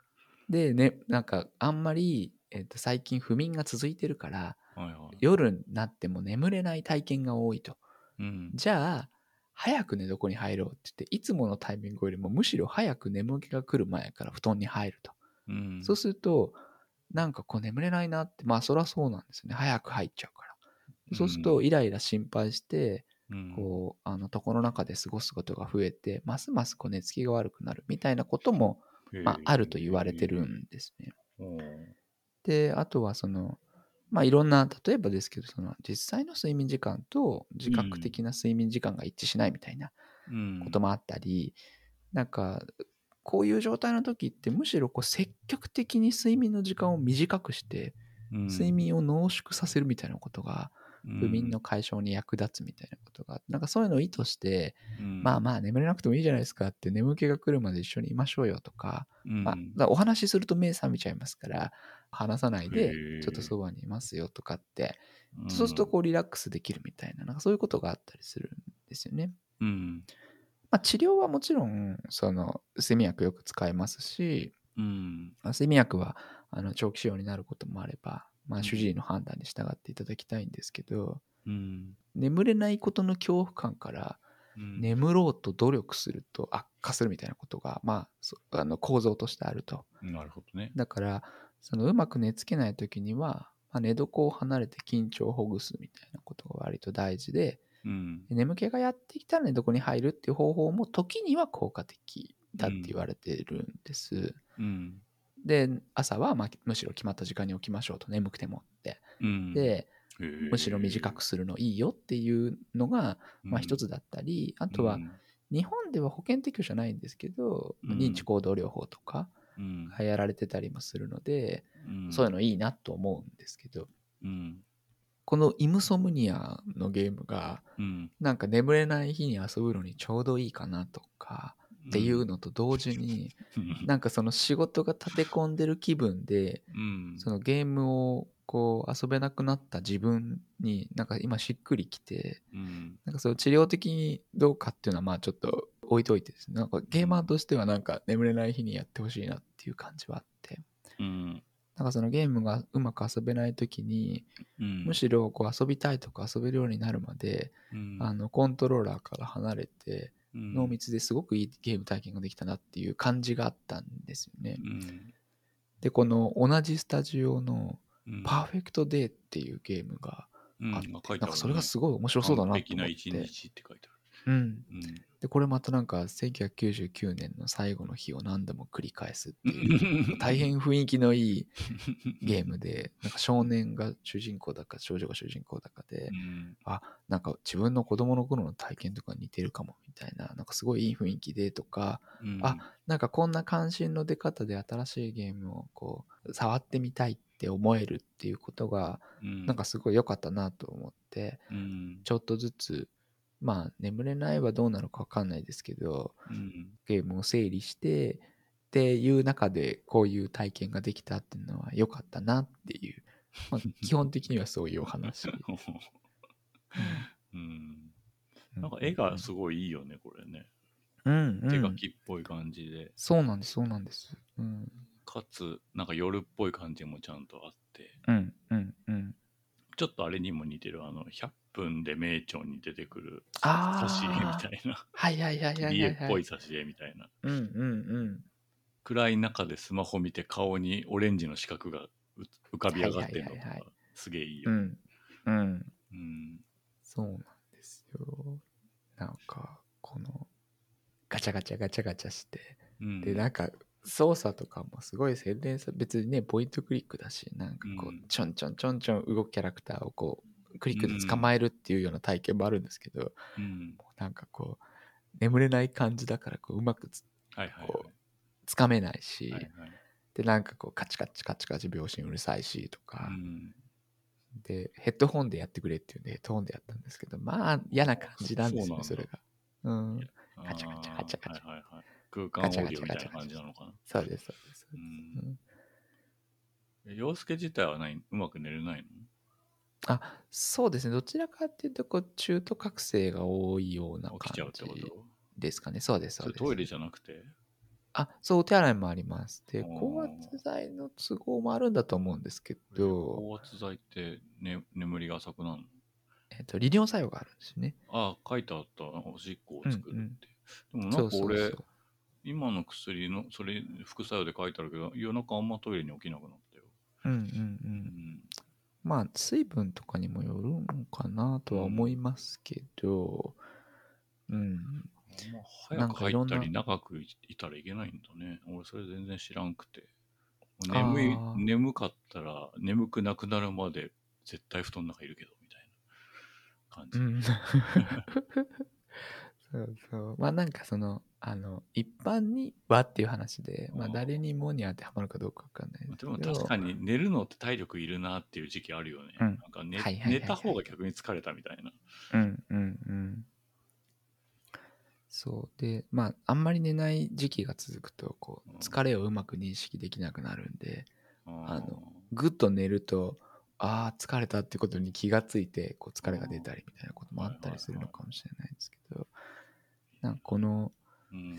でねなんかあんまり、えっと最近不眠が続いてるからはいはい夜になっても眠れない体験が多いと。うんじゃあ早く寝床に入ろうって言っていつものタイミングよりもむしろ早く眠気が来る前から布団に入ると。うんそうすると、なんかこう眠れないなって、まあそりゃそうなんですよね。早く入っちゃうから。そうすると、イライラ心配して、うんこう、あの、床の中で過ごすことが増えて、ますますこう寝つきが悪くなるみたいなことも、まあ、あると言われてるんですね。で、あとはその、まあいろんな、例えばですけど、その実際の睡眠時間と自覚的な睡眠時間が一致しないみたいなうん。こともあったり、なんか、こういう状態の時ってむしろこう積極的に睡眠の時間を短くして、うん。睡眠を濃縮させるみたいなことが、不眠うんの解消に役立つみたいなことが、なんかそういうのを意図して、うん。まあまあ眠れなくてもいいじゃないですかって眠気が来るまで一緒にいましょうよとか、うん。まあ、お話しすると目覚めちゃいますから、話さないでちょっとそばにいますよとかって、うん。そうするとこうリラックスできるみたいな、なんかそういうことがあったりするんですよね。うん。まあ、治療はもちろん、その睡眠薬よく使えますし、睡眠薬はあの長期使用になることもあれば、まあ、うん。主治医の判断に従っていただきたいんですけど、うん。眠れないことの恐怖感からうん。眠ろうと努力すると悪化するみたいなことが、まあ、そあの構造としてあると。なるほどね。だから、そのうまく寝つけない時には、まあ、寝床を離れて緊張をほぐすみたいなことが割と大事で、うん。眠気がやってきたら寝床に入るっていう方法も時には効果的だって言われてるんです。うんで、朝はまあむしろ決まった時間に起きましょうと眠くてもって。うん。で、むしろ短くするのいいよっていうのが、まあ、一つだったり、あとは日本では保険適用じゃないんですけど、うん。認知行動療法とかうん。がやられてたりもするので、うん。そういうのいいなと思うんですけど、うん。このイムソムニアのゲームがうん。なんか眠れない日に遊ぶのにちょうどいいかなとかっていうのと同時に、うん。なんかその仕事が立て込んでる気分でうん。そのゲームをこう遊べなくなった自分になんか今しっくりきてうん。なんかその治療的にどうかっていうのはまあちょっと置いといてですね。なんかゲーマーとしてはなんか眠れない日にやってほしいなっていう感じはあって。うん。なんかそのゲームがうまく遊べない時にうん。むしろこう遊びたいとか遊べるようになるまでうん。あのコントローラーから離れてうん濃密ですごくいいゲーム体験ができたなっていう感じがあったんですよね。うん。でこの同じスタジオのうん「パーフェクトデー」っていうゲームがうんあって、あ書いてあるね。なんかそれがすごい面白そうだなと思っ一て、日って書いてあうん、る。うんでこれまたなんか1999年の最後の日を何度も繰り返すっていう 大変雰囲気のいい ゲームでなんか少年が主人公だか少女が主人公だかでうん。なんか自分の子供の頃の体験とか似てるかもみたいななんかすごいいい雰囲気でとかうん。あなんかこんな関心の出方で新しいゲームをこう触ってみたいって思えるっていうことがうん。なんかすごい良かったなと思ってうん。ちょっとずつまあ眠れないはどうなのか分かんないですけどうんゲームを整理してっていう中でこういう体験ができたっていうのは良かったなっていう、まあ、基本的にはそういうお話。うんなんか絵がすごいいいよね、これね。うん、うん、手書きっぽい感じで、そうなんですそうなんです。うんかつ、なんか夜っぽい感じもちゃんとあって、うんうんうん。ちょっとあれにも似てる、あの、100分で名著に出てくるあ挿絵みあたいな、はいはいはいはいはい、家はい。っぽい挿絵みたいな。うんうんうん。暗い中でスマホ見て顔にオレンジの四角がう浮かび上がってるのとはいはいはいはか、すげえいいよ。うんうん。うん。そうなんですよ。なんかこのガチャガチャガチャガチャして、うんでなんか操作とかもすごい洗練さ別にねポイントクリックだしなんかこう、うんちょんちょんちょんちょん動くキャラクターをこうクリックで捕まえるっていうような体験もあるんですけど、うん。なんかこう眠れない感じだからこううまくつはいはいかめないし、はい。はい。はいでなんかこうカチカチカチカチ秒針うるさいしとか、うん。でヘッドホンでやってくれっていうんでヘッドホンでやったんですけどまあ嫌な感じなんですよねそれが。うん、あガチャガチャガチャガチャ。ーはいはいはい。空間オーディオみたいな感じなのかな。そうですそうです。ううん。洋介自体は何？うまく寝れないの？あそうですね。どちらかっていうとこう中途覚醒が多いような起き感ちゃうってこと？じですかね。そうですそですそうれトイレじゃなくて？あそうお手洗いもあります。で高圧剤の都合もあるんだと思うんですけど、高圧剤って、ね、眠りが浅くなるの？えっと利尿作用があるんですよね。あ書いてあった。おしっこを作るって、うんうん。でもなそうそうんか俺そう今の薬のそれ副作用で書いてあるけど夜中あんまトイレに起きなくなったよ、うんうんううんん、まあ水分とかにもよるのかなとは思いますけどうん。あんま早く入ったり長くいたらいけないんだね。俺それ全然知らんくて。眠い眠かったら眠くなくなるまで絶対布団の中いるけどみたいな感じ、うん そうそう。まあなんかそのあの一般にはっていう話で、まあ、誰にもに当てはまるかどうかわかんないですけでども確かに寝るのって体力いるなっていう時期あるよね。うん。なんか寝,、はいはいはいはい。寝た方が逆に疲れたみたいな。うんうんうん。そうでまああんまり寝ない時期が続くとこううん。疲れをうまく認識できなくなるんでああのぐっと寝るとああ疲れたってことに気がついてこう疲れが出たりみたいなこともあったりするのかもしれないですけどなんかこのうん、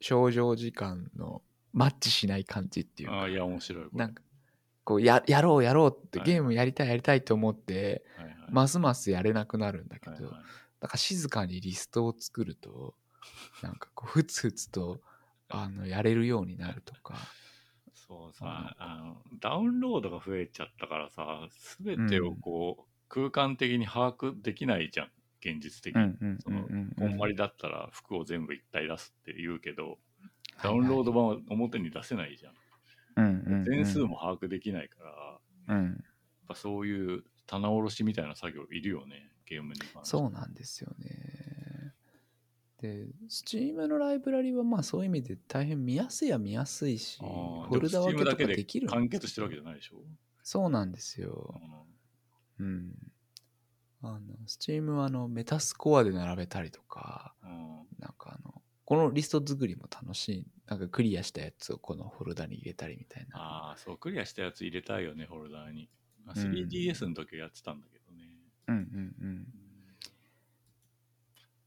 症状時間のマッチしない感じっていうか。ああ、いや、面白い。なんかこうややろうやろうってはい。ゲームやりたいやりたいと思ってはいはい、ますますやれなくなるんだけどはいはい。だから静かにリストを作るとなんかこうふつふつとあのやれるようになるとか。そうさ、あの、ダウンロードが増えちゃったからさ、すべてをこう、空間的に把握できないじゃん、現実的。に。うんそのうんこんまりだったら服を全部一体出すって言うけど、ダウンロード版は表に出せないじゃん。ド全数も把握できないから、やっうんぱそういう棚卸しみたいな作業いるよね、ゲームに。そうなんですよね。で Steam のライブラリはまあそういう意味で大変見やすいは見やすいしフォルダ分けとかできるん完結してるわけじゃないでしょ？そうなんですよ。うん。うんあの Steam はあのメタスコアで並べたりとかうんなんかあのこのリスト作りも楽しいなんかクリアしたやつをこのフォルダに入れたりみたいなああ、そう、クリアしたやつ入れたいよね、フォルダーに。あ 3DS の時はやってたんだけどね。うんうんうん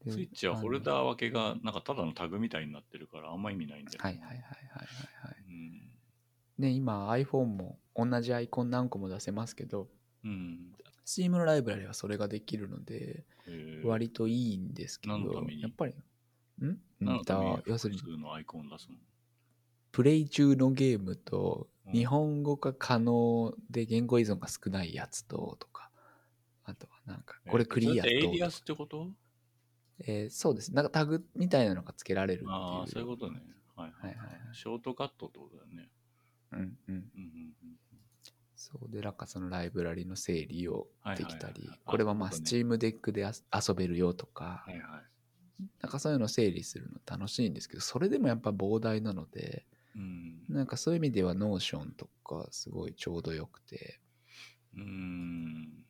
でスイッチはフォルダー分けがなんかただのタグみたいになってるからあんま意味ないんだよ、はいはいはいはいはいはいうん。ね今 iPhone も同じアイコン何個も出せますけどうん。Steam のライブラリはそれができるのでえー。割といいんですけど、何のために？やっぱりん？何の要するに複数のアイコン出すの？プレイ中のゲームとうん。日本語化可能で言語依存が少ないやつととかあとはなんかこれクリアとエイリアスってこと？えーそうです。なんかタグみたいなのが付けられるっていう。ああ、そういうことね。はいはい、はい。ショートカットってことだよね。うん。うんうんうんそうでなんかそのライブラリの整理をできたりはいはいはいこれはまああそういうことね Steam デックであ遊べるよとかはいはい。なんかそういうのを整理するの楽しいんですけどそれでもやっぱ膨大なのでうん。なんかそういう意味では Notion とかすごいちょうどよくてうん。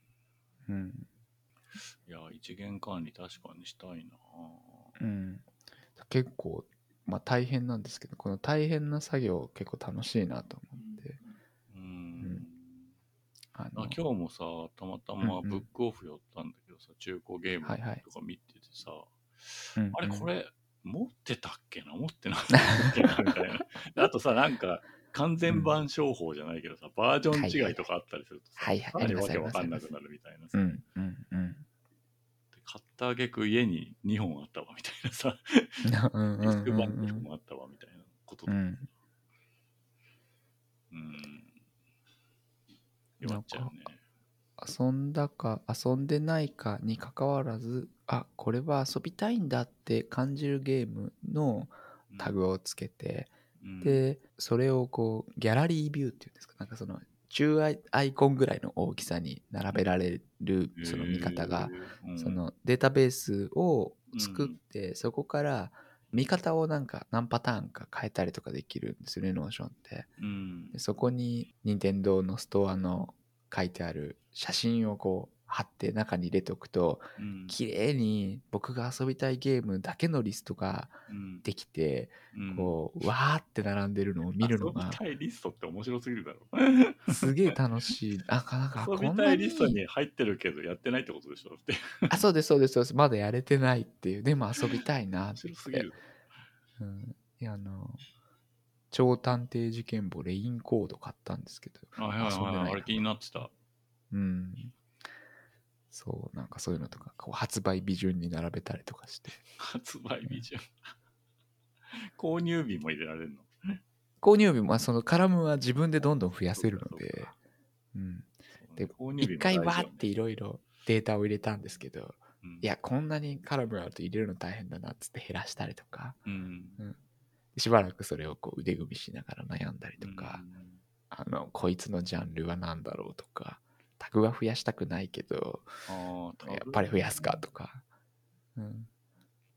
うんいや、一元管理確かにしたいな。うん結構まあ大変なんですけどこの大変な作業結構楽しいなと思ってうん。あのあ今日もさ、たまたまうんうん。ブックオフ寄ったんだけどさ、中古ゲームはいはい。とか見ててさ、うんあれうんこれ持ってたっけな？持ってなかったっけな？みたいな。あとさ、なんか完全版商法じゃないけどさ、バージョン違いとかあったりするとさ、はいはい。かなりわけわかんなくなるみたいなさ。うんうんうん。買ったあげく家に2本あったわみたいなさ、うんうんディスク版2うん本もあったわみたいなこととうん。弱っちゃうね。遊んだか遊んでないかにかかわらずあこれは遊びたいんだって感じるゲームのタグをつけて、うん、でそれをこうギャラリービューっていうんですか？なんかその中アイアイコンぐらいの大きさに並べられるその見方が、へー、うん。そのデータベースを作って、そこから見方をなんか何パターンか変えたりとかできるんですよね Notion って。うん。でそこに任天堂のストアの書いてある写真をこう貼って中に入れておくとうん。綺麗に僕が遊びたいゲームだけのリストがうん。できてうん。こうわーって並んでるのを見るのが遊びたいリストって面白すぎるだろ。すげえ楽しい。あなんか遊びこんなたいリストにに入ってるけどやってないってことでしょだって。あそうですそうですそうです。まだやれてないっていう。でも遊びたいな面って。白すぎる。うん、いやあの超探偵事件簿レインコード買ったんですけどあはいはいはい。あれ気になってた。うんそうなんかそういうのとかこう発売日順に並べたりとかして発売日じゃん。購入日も入れられるの？購入日もまあそのカラムは自分でどんどん増やせるのでうんで購入日も一回わーっていろいろデータを入れたんですけどうんいやこんなにカラムあると入れるの大変だなっつって減らしたりとかうん。しばらくそれをこう腕組みしながら悩んだりとか、あのこいつのジャンルは何だろうとかタグは増やしたくないけどやっぱり増やすかとか、うん、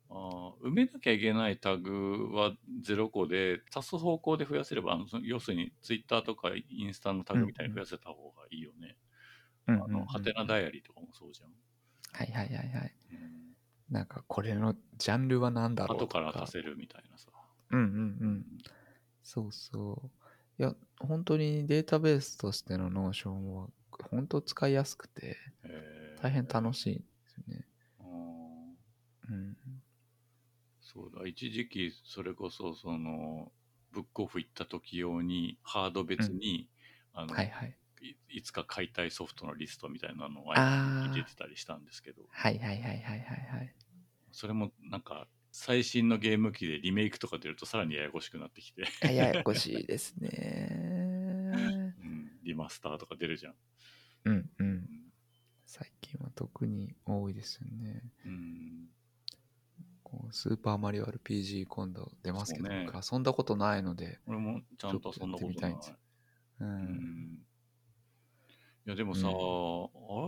あー埋めなきゃいけないタグは0個で足す方向で増やせればあの要するにツイッターとかインスタのタグみたいに増やせた方がいいよね。うんうんうんあのハテナダイアリーとかもそうじゃん。はいはいはいはい。うん。なんかこれのジャンルは何だろうと後かから足せるみたいなさ。うんうんうん。そうそう。いや本当にデータベースとしての Notion は本当使いやすくて大変楽しいんですよね。あー。うん。そうだ一時期それこそそのブックオフ行った時用にハード別に、あのはいはい。いいつか買いたいソフトのリストみたいなのを入れてたりしたんですけど。はいはいはいはいはいはい。それもなんか最新のゲーム機でリメイクとか出るとさらにややこしくなってきて、はいややこしいですね。うん、リマスターとか出るじゃん。うんううん。ん最近は特に多いですよね。うん。こうスーパーマリオ RPG 今度出ますけど、ね。僕遊んだことないので、俺もちゃんとそんなことない。いやでもさ、うん。あ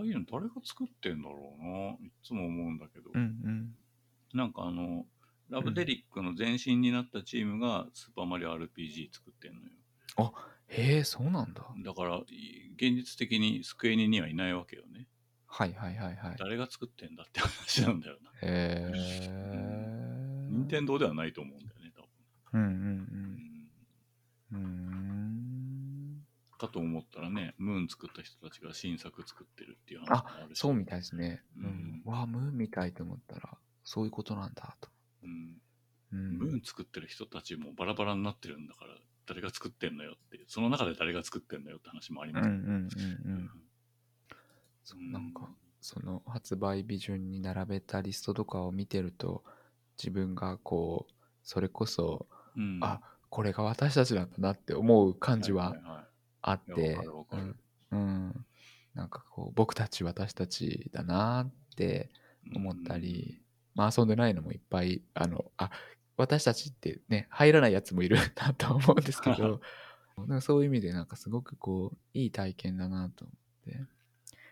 あいうの誰が作ってんだろうな。いつも思うんだけど、うんうん。なんかあのラブデリックの前身になったチームがスーパーマリオ RPG 作ってんのよ。へえそうなんだ。だからい現実的にスクエニにはいないわけよね。はいはいはいはい。誰が作ってんだって話なんだよな。へえ。任天堂ではないと思うんだよね多うんうん分、うんうん。うーん。かと思ったらね、ムーン作った人たちが新作作ってるっていう話もあるし。そうみたいですね。ううんん。わあ、ムーンみたいと思ったら、そういうことなんだと。うん。うん。ムーン作ってる人たちもバラバラになってるんだから、誰が作ってんのよってその中で誰が作ってんのよって話もあります。うんうんうんうん。そな。んか、その発売日順に並べたリストとかを見てると、自分がこう、それこそ、うん、あ、これが私たちなんだなって思う感じはあってうん。うん。なんかこう、僕たち私たちだなってい思ったり、まあ遊んでないのもいっぱい、あの、あ、私たちってね、入らないやつもいるなと思うんですけど、なんかそういう意味でなんかすごくこう、いい体験だなと思って。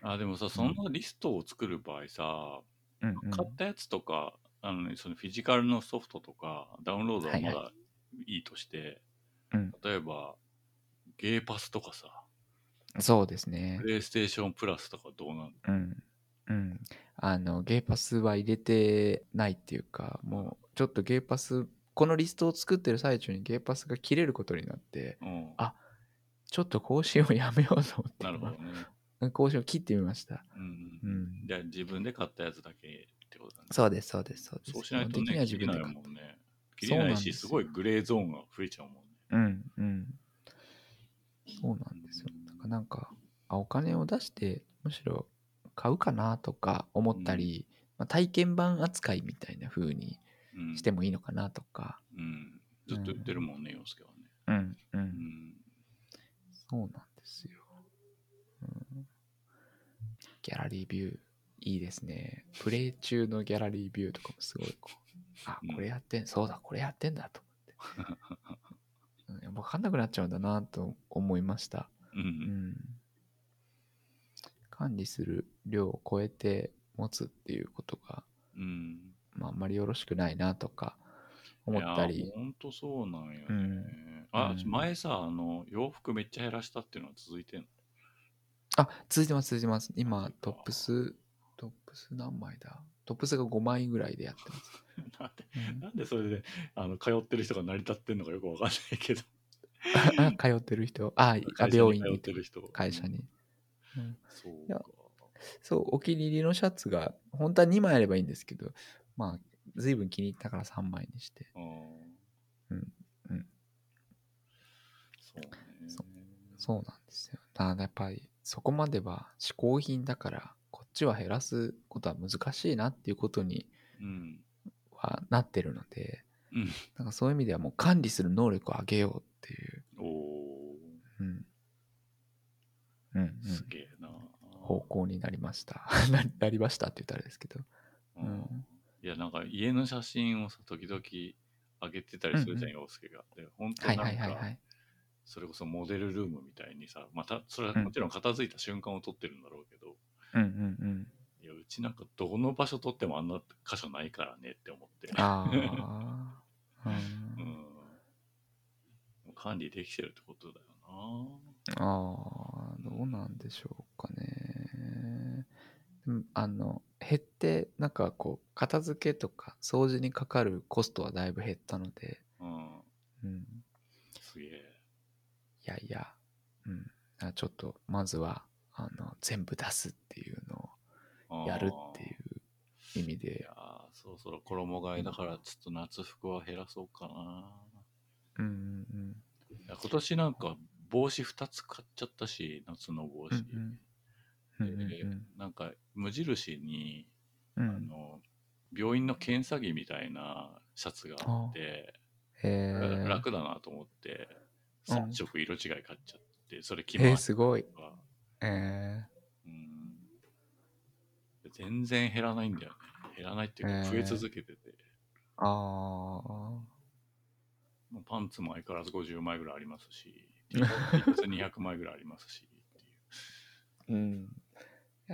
あでもさそのリストを作る場合さ、うんうん買ったやつとかあの、ね、そのフィジカルのソフトとかダウンロードはまはいだいいとして、うん例えばゲーパスとかさそうですねプ。レイステーションプラスとかどうなんうん。うん。あの、ゲーパスは入れてないっていうか、もうちょっとゲーパス、このリストを作ってる最中にゲーパスが切れることになって、うんあちょっと更新をやめようと思って、なるほどね、今更新を切ってみました。うんうん。じゃあ自分で買ったやつだけってことだねそうです、そうです、そうです。そうしないとね自分で買っもんね切れないしそうなんですごいグレーゾーンが増えちゃうもんねうん、うん。そうなんですよ。だからなんか、あお金を出して、むしろ買うかなとか思ったり、まあ、体験版扱いみたいな風にうんしてもいいのかなとか、うんずっと言ってるもんね洋介はねうん、う、うんんそうなんですよ。うん、ギャラリービュー、いいですね。プレイ中のギャラリービューとかもすごいこう、あうん、これやってん、そうだ、これやってんだと思って。うん、分かんなくなっちゃうんだなと思いました。うんうん。管理する量を超えて持つっていうことが、うん。まあ、あんまりよろしくないなとか思ったり。本当そうなんよね、うん。あうん。前さあの洋服めっちゃ減らしたっていうのは続いてんの？あ、続いてます、続いてます。そ今トップス、トップス何枚だ？トップスが5枚ぐらいでやってます。なんでうん。なんでそれであの通ってる人が成り立ってんのかよくわかんないけど。あ 通ってる人、あ、あ病院に通ってる人。会社に。うん。そうかそう、お気に入りのシャツが、本当は2枚あればいいんですけど、まあ、随分気に入ったから3枚にして。うんうん。そうね。そそうなんですよ。だからやっぱり、そこまでは嗜好品だから、こっちは減らすことは難しいなっていうことにうん。はなってるので、うん。なんかそういう意味ではもう管理する能力を上げようっていう、おおうん。うん、うん。すげえな、方向になりました。ななりましたって言ったらあれですけど。うんうんいやなんか家の写真をさ時々上げてたりするじゃん、うん洋介が。で本当はいなんか、はいはいはい。それこそモデルルームみたいにさまたそれはもちろん片付いた瞬間を撮ってるんだろうけど、うんうんうん。いやうちなんかどの場所撮ってもあんな箇所ないからねって思って、ああ。ううんん、管理できてるってことだよああ、どうなんでしょうあの、減って、なんかこう、片付けとか掃除にかかるコストはだいぶ減ったので、な。うん、うん、すげえ。いやいや、うん、あちょっと、まずは、あの、全部出すっていうのをやるっていう意味いでや、ーそろそろ衣替えだからちょっと夏服は減らそうかな。うんうんうん。いや今年なんか帽子2つ買っちゃったし夏の帽子、うんうん無印に、うん。あの病院の検査着みたいなシャツがあって、楽だなと思ってうん。3色色違い買っちゃってそれ着へー回しすごい。えうん。全然減らないんだよね。減らないっていうか増え続けてて、ー、ああ。パンツも相変わらず50枚ぐらいありますし T シャツ200枚ぐらいありますしっていう。うん。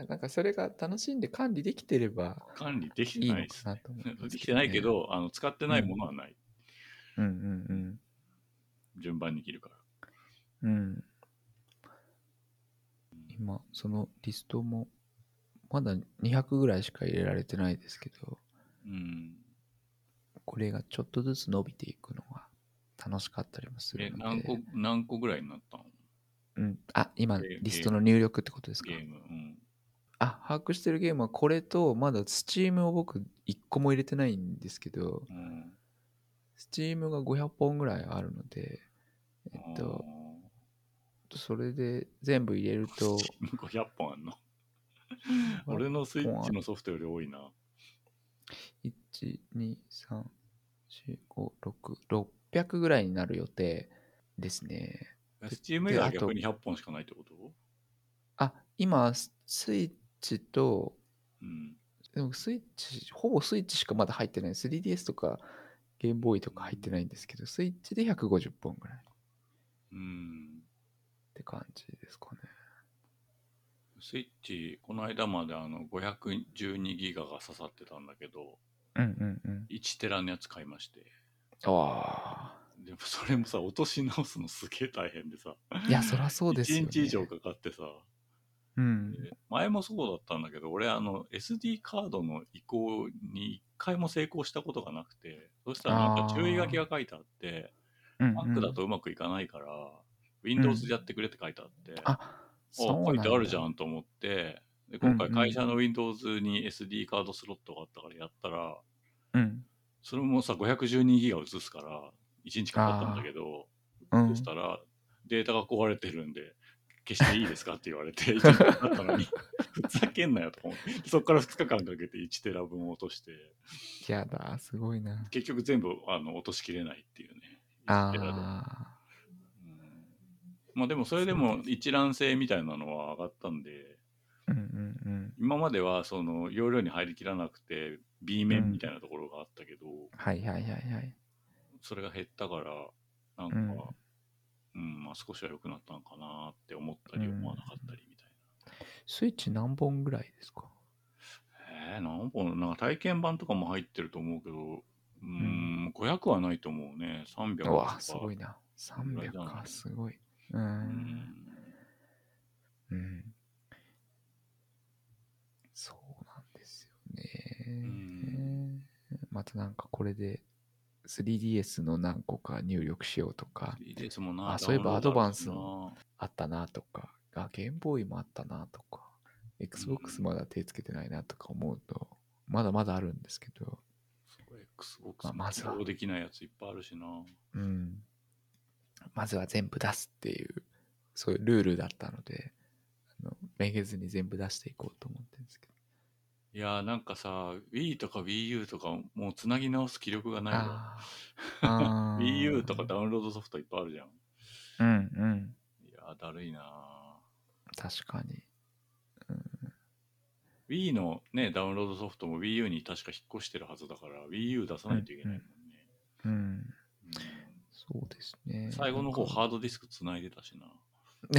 なんかそれが楽しんで管理できてれば管理できいいのてないですかなと思うんですできてないけ、ど、あの使ってないものはない、うんうん順番に切るから。うん。うん。今、そのリストも、まだ200ぐらいしか入れられてないですけど、うん。これがちょっとずつ伸びていくのが楽しかったりもすえる、ので。何個、何個ぐらいになったの？うん。あ、今、リストの入力ってことですか？ゲーム。うん。あ、把握してるゲームはこれと、まだ Steam を僕1個も入れてないんですけど、うん。Steam が500本ぐらいあるので、えっと、それで全部入れると、500本あんの？俺のスイッチのソフトより多いな。1、2、3、4、5、6、600ぐらいになる予定ですね。スチーム以外は逆に100本しかないってこと？あ、今、ススイッチと、うん。でもスイッチ、ほぼスイッチしかまだ入ってない。3DS とかゲームボーイとか入ってないんですけど、スイッチで150本ぐらいっうん。て感じですかね。スイッチ、この間まであの512ギガが刺さってたんだけど、うんうんうん。1テラのやつ買いまして。あでもそれもさ、落とし直すのすげえ大変でさ。あ。いや、そりゃそうですよ、ね。1日以上かかってさ。うん。で前もそうだったんだけど、俺あの SD カードの移行に一回も成功したことがなくて、そしたらなんか注意書きが書いてあって、うん、Mac だとうまくいかないから、Windows でやってくれって書いてあって、あ、あそうなんだ書いてあるじゃんと思って、で今回会社の Windows に SD カードスロットがあったからやったら、うん。それもさ、512ギガ移すから、1日かかったんだけど、うん。そしたら、データが壊れてるんで、消していいですかって言われて、1日かかったのに、ふざけんなよと思って、そこから2日間かけて1テラ分落として、やだ、すごいな。結局全部あの落としきれないっていうね。1テラであうんまあでもそれでも一覧性みたいなのは上がったんで、うんうんうん。今まではその容量に入りきらなくて B 面みたいなところがあったけど、はいはいはいはい。それが減ったからなんか、うんまあ、少しは良くなったのかなって思ったり思わなかったりみたいスイッチ何本ぐらいですか？な。えー、何本？なんか体験版とかも入ってると思うけどうん、500はないと思うね300とうわか、すごいな。300ぐらいじゃないか、すごい。う。うんんうん。そうなんですよね。んまたなんかこれで 3DS の何個か入力しようとか。3DS もなあそういえばアドバンスな。のあったなとか、あ、ゲームボーイもあったなとか、Xbox まだ手つけてないなとか思うと、まだまだあるんですけど、そう Xbox まあまずは。起動できないやついっぱいあるしな。うん。まずは全部出すっていう、そういうルールだったので、あのめげずに全部出していこうと思。いやーなんかさ Wii とか WiiU とかもうつなぎ直す気力がないわ。WiiU とかダウンロードソフトいっぱいあるじゃん。うんうん。いやーだるいな確かに。ー Wii のねダウンロードソフトも WiiU に確か引っ越してるはずだから WiiU 出さないといけないもんね。うん。うんそうですね。最後の方ハードディスクつないでたしな。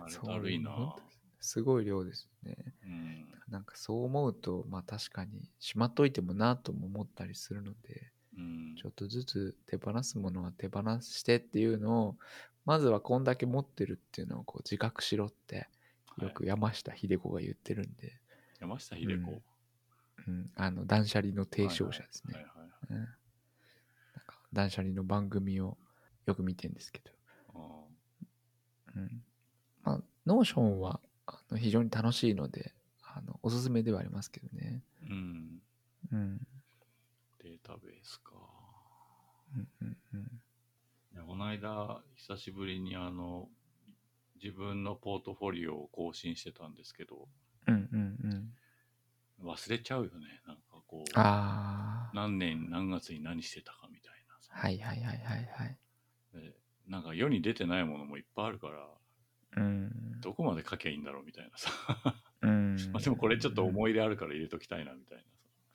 あれだるいなすごい量ですね。うんなんかそう思うと、まあ確かにしまっといてもなとも思ったりするので、うん。ちょっとずつ手放すものは手放してっていうのを、まずはこんだけ持ってるっていうのをこう自覚しろって、よく山下英子が言ってるんで、山下英子？うん、あの断捨離の提唱者ですね。断捨離の番組をよく見てるんですけど、あうん、まあ、 Notion はあの非常に楽しいのであのおすすめではありますけどね。ーうん。うんデータベースか。うんうんうんこの間久しぶりにあの自分のポートフォリオを更新してたんですけどうんうんうん忘れちゃうよねなんかこうああ何年何月に何してたかみたいなさはいはいはいはいはい。でなんか世に出てないものもいっぱいあるからうん。どこまで書けばいいんだろうみたいなさ。うん。まあでもこれちょっと思い入れあるから入れときたいなみたいなさ。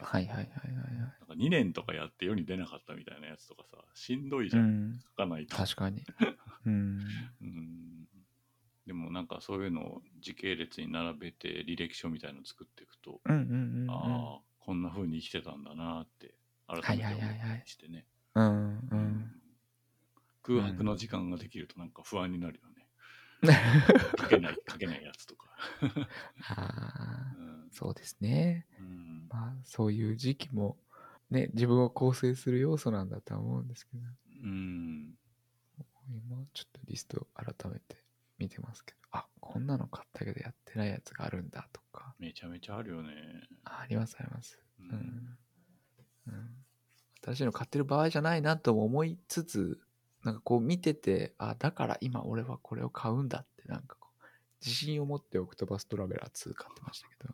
はいはいはいはいはい。なんか2年とかやって世に出なかったみたいなやつとかさしんどいじゃん、うん。書かないと。確かに。うん。うん。でもなんかそういうのを時系列に並べて履歴書みたいの作っていくと、うんうんうんうん。ああこんな風に生きてたんだなって改めて思ったりしてね、うん。うん。空白の時間ができるとなんか不安になるよね、書けない書けないやつとか、ああ、うんそうですね。うんまあそういう時期もね、自分を構成する要素なんだとは思うんですけど、うん今ちょっとリスト改めて見てますけど、あ、こんなの買ったけどやってないやつがあるんだとか、めちゃめちゃあるよね。あありますあります。ううんん。うん。新しいの買ってる場合じゃないなとも思いつつ、なんかこう見てて、あ、だから今俺はこれを買うんだって、なんかこう、自信を持ってオクトバストラベラー2買ってましたけど。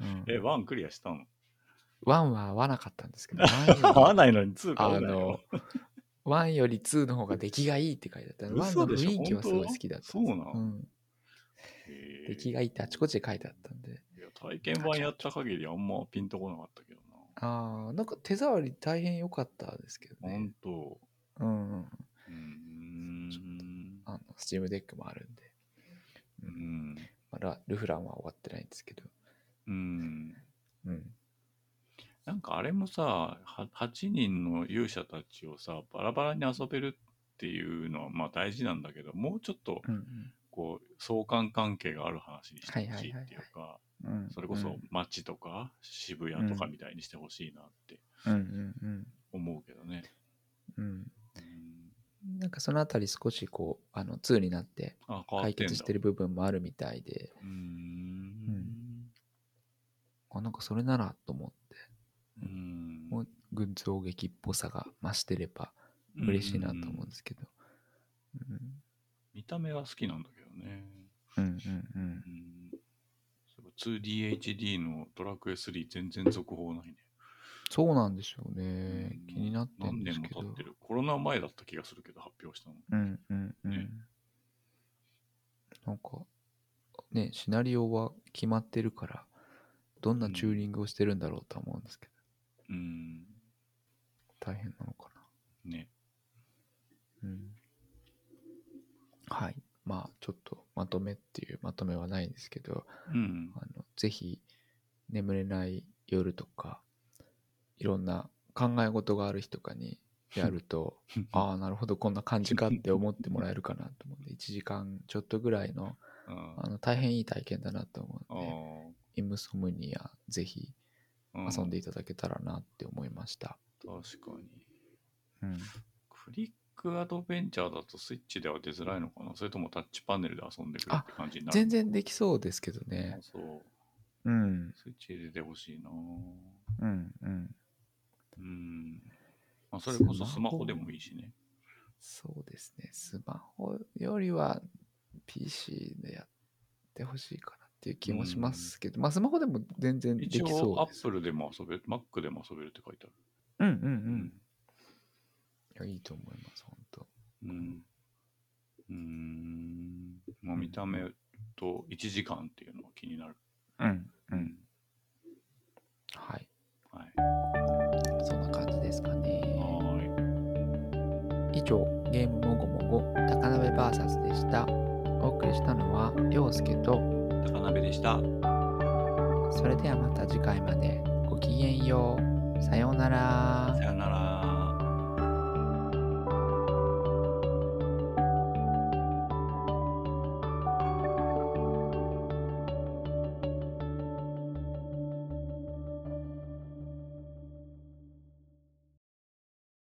うん、え、ワンクリアしたの？1は合わなかったんですけど、1合わないのに2買あうなよの、1より2の方が出来がいいって書いてあった。1の雰囲気はすごい好きだったそうなの？うん。出来がいいってあちこちで書いてあったんで。いや体験版やった限りあんまピンとこなかったけどああ、なんか手触り大変良かったですけどな。ね本。当。うんうん。あの、 Steam Deck もあるんで。ううんん。まだルフランは終わってないんですけど。うん。うん。なんかあれもさ、は8人の勇者たちをさ、バラバラに遊べるっていうのはまあ大事なんだけど、もうちょっとうんこう相関関係がある話にしてほしいっていうか。それこそ街とか渋谷とかみたいにしてほしいなって思うけどね。うん。うんうん。なんかそのあたり少しこう、あの、2になってあ、変わっ解てんだ。決してる部分もあるみたいで、うーん。あ、なんかそれならと思って、うん。もう群像劇っぽさが増してれば嬉しいなと思うんですけど。うん。見た目は好きなんだけどね。うんうんうんう。ん。そう 2DHD のドラクエ3全然続報ないね。そうなんですよねうん。気になってるん何ですけど。年も経ってる。コロナ前だった気がするけど、発表したの。うんうんうん。ねなんか、ね、シナリオは決まってるから、どんなチューニングをしてるんだろうとは思うんですけど、うん。大変なのかね。な。うん。はい。まあ、ちょっとまとめっていうまとめはないんですけど、うん。あのぜひ、眠れない夜とか、いろんな考え事がある日とかにやると、ああ、なるほど、こんな感じかって思ってもらえるかなと思うんで、1時間ちょっとぐらいの、ああの大変いい体験だなと思あうので、イムソムニア、ぜひー。遊んでいただけたらなって思いました。確かに。うん。クリックアドベンチャーだとスイッチでは出づらいのかな？それともタッチパネルで遊んでくるって感じになる全然できそうですけどあね。そう。うん。スイッチ入れてほしいなうん。うん。うん。まあ、それこそスマホでもいいしね。そうですね。スマホよりは PC でやってほしいかなっていう気もしますけど、まあスマホでも全然でき一そうです。応アップルでも遊べる、Mac でも遊べるって書いてある。うんうんうん。いや、いいと思います、本当。うん。うん。まあ、見た目と1時間っていうのは気になる。うんう。うんはい。はい。以上、ゲームもごもご高鍋 VS でした。お送りしたのは、陽介と。高鍋でした。それではまた次回までごきげんよう。さようならさ。よなら。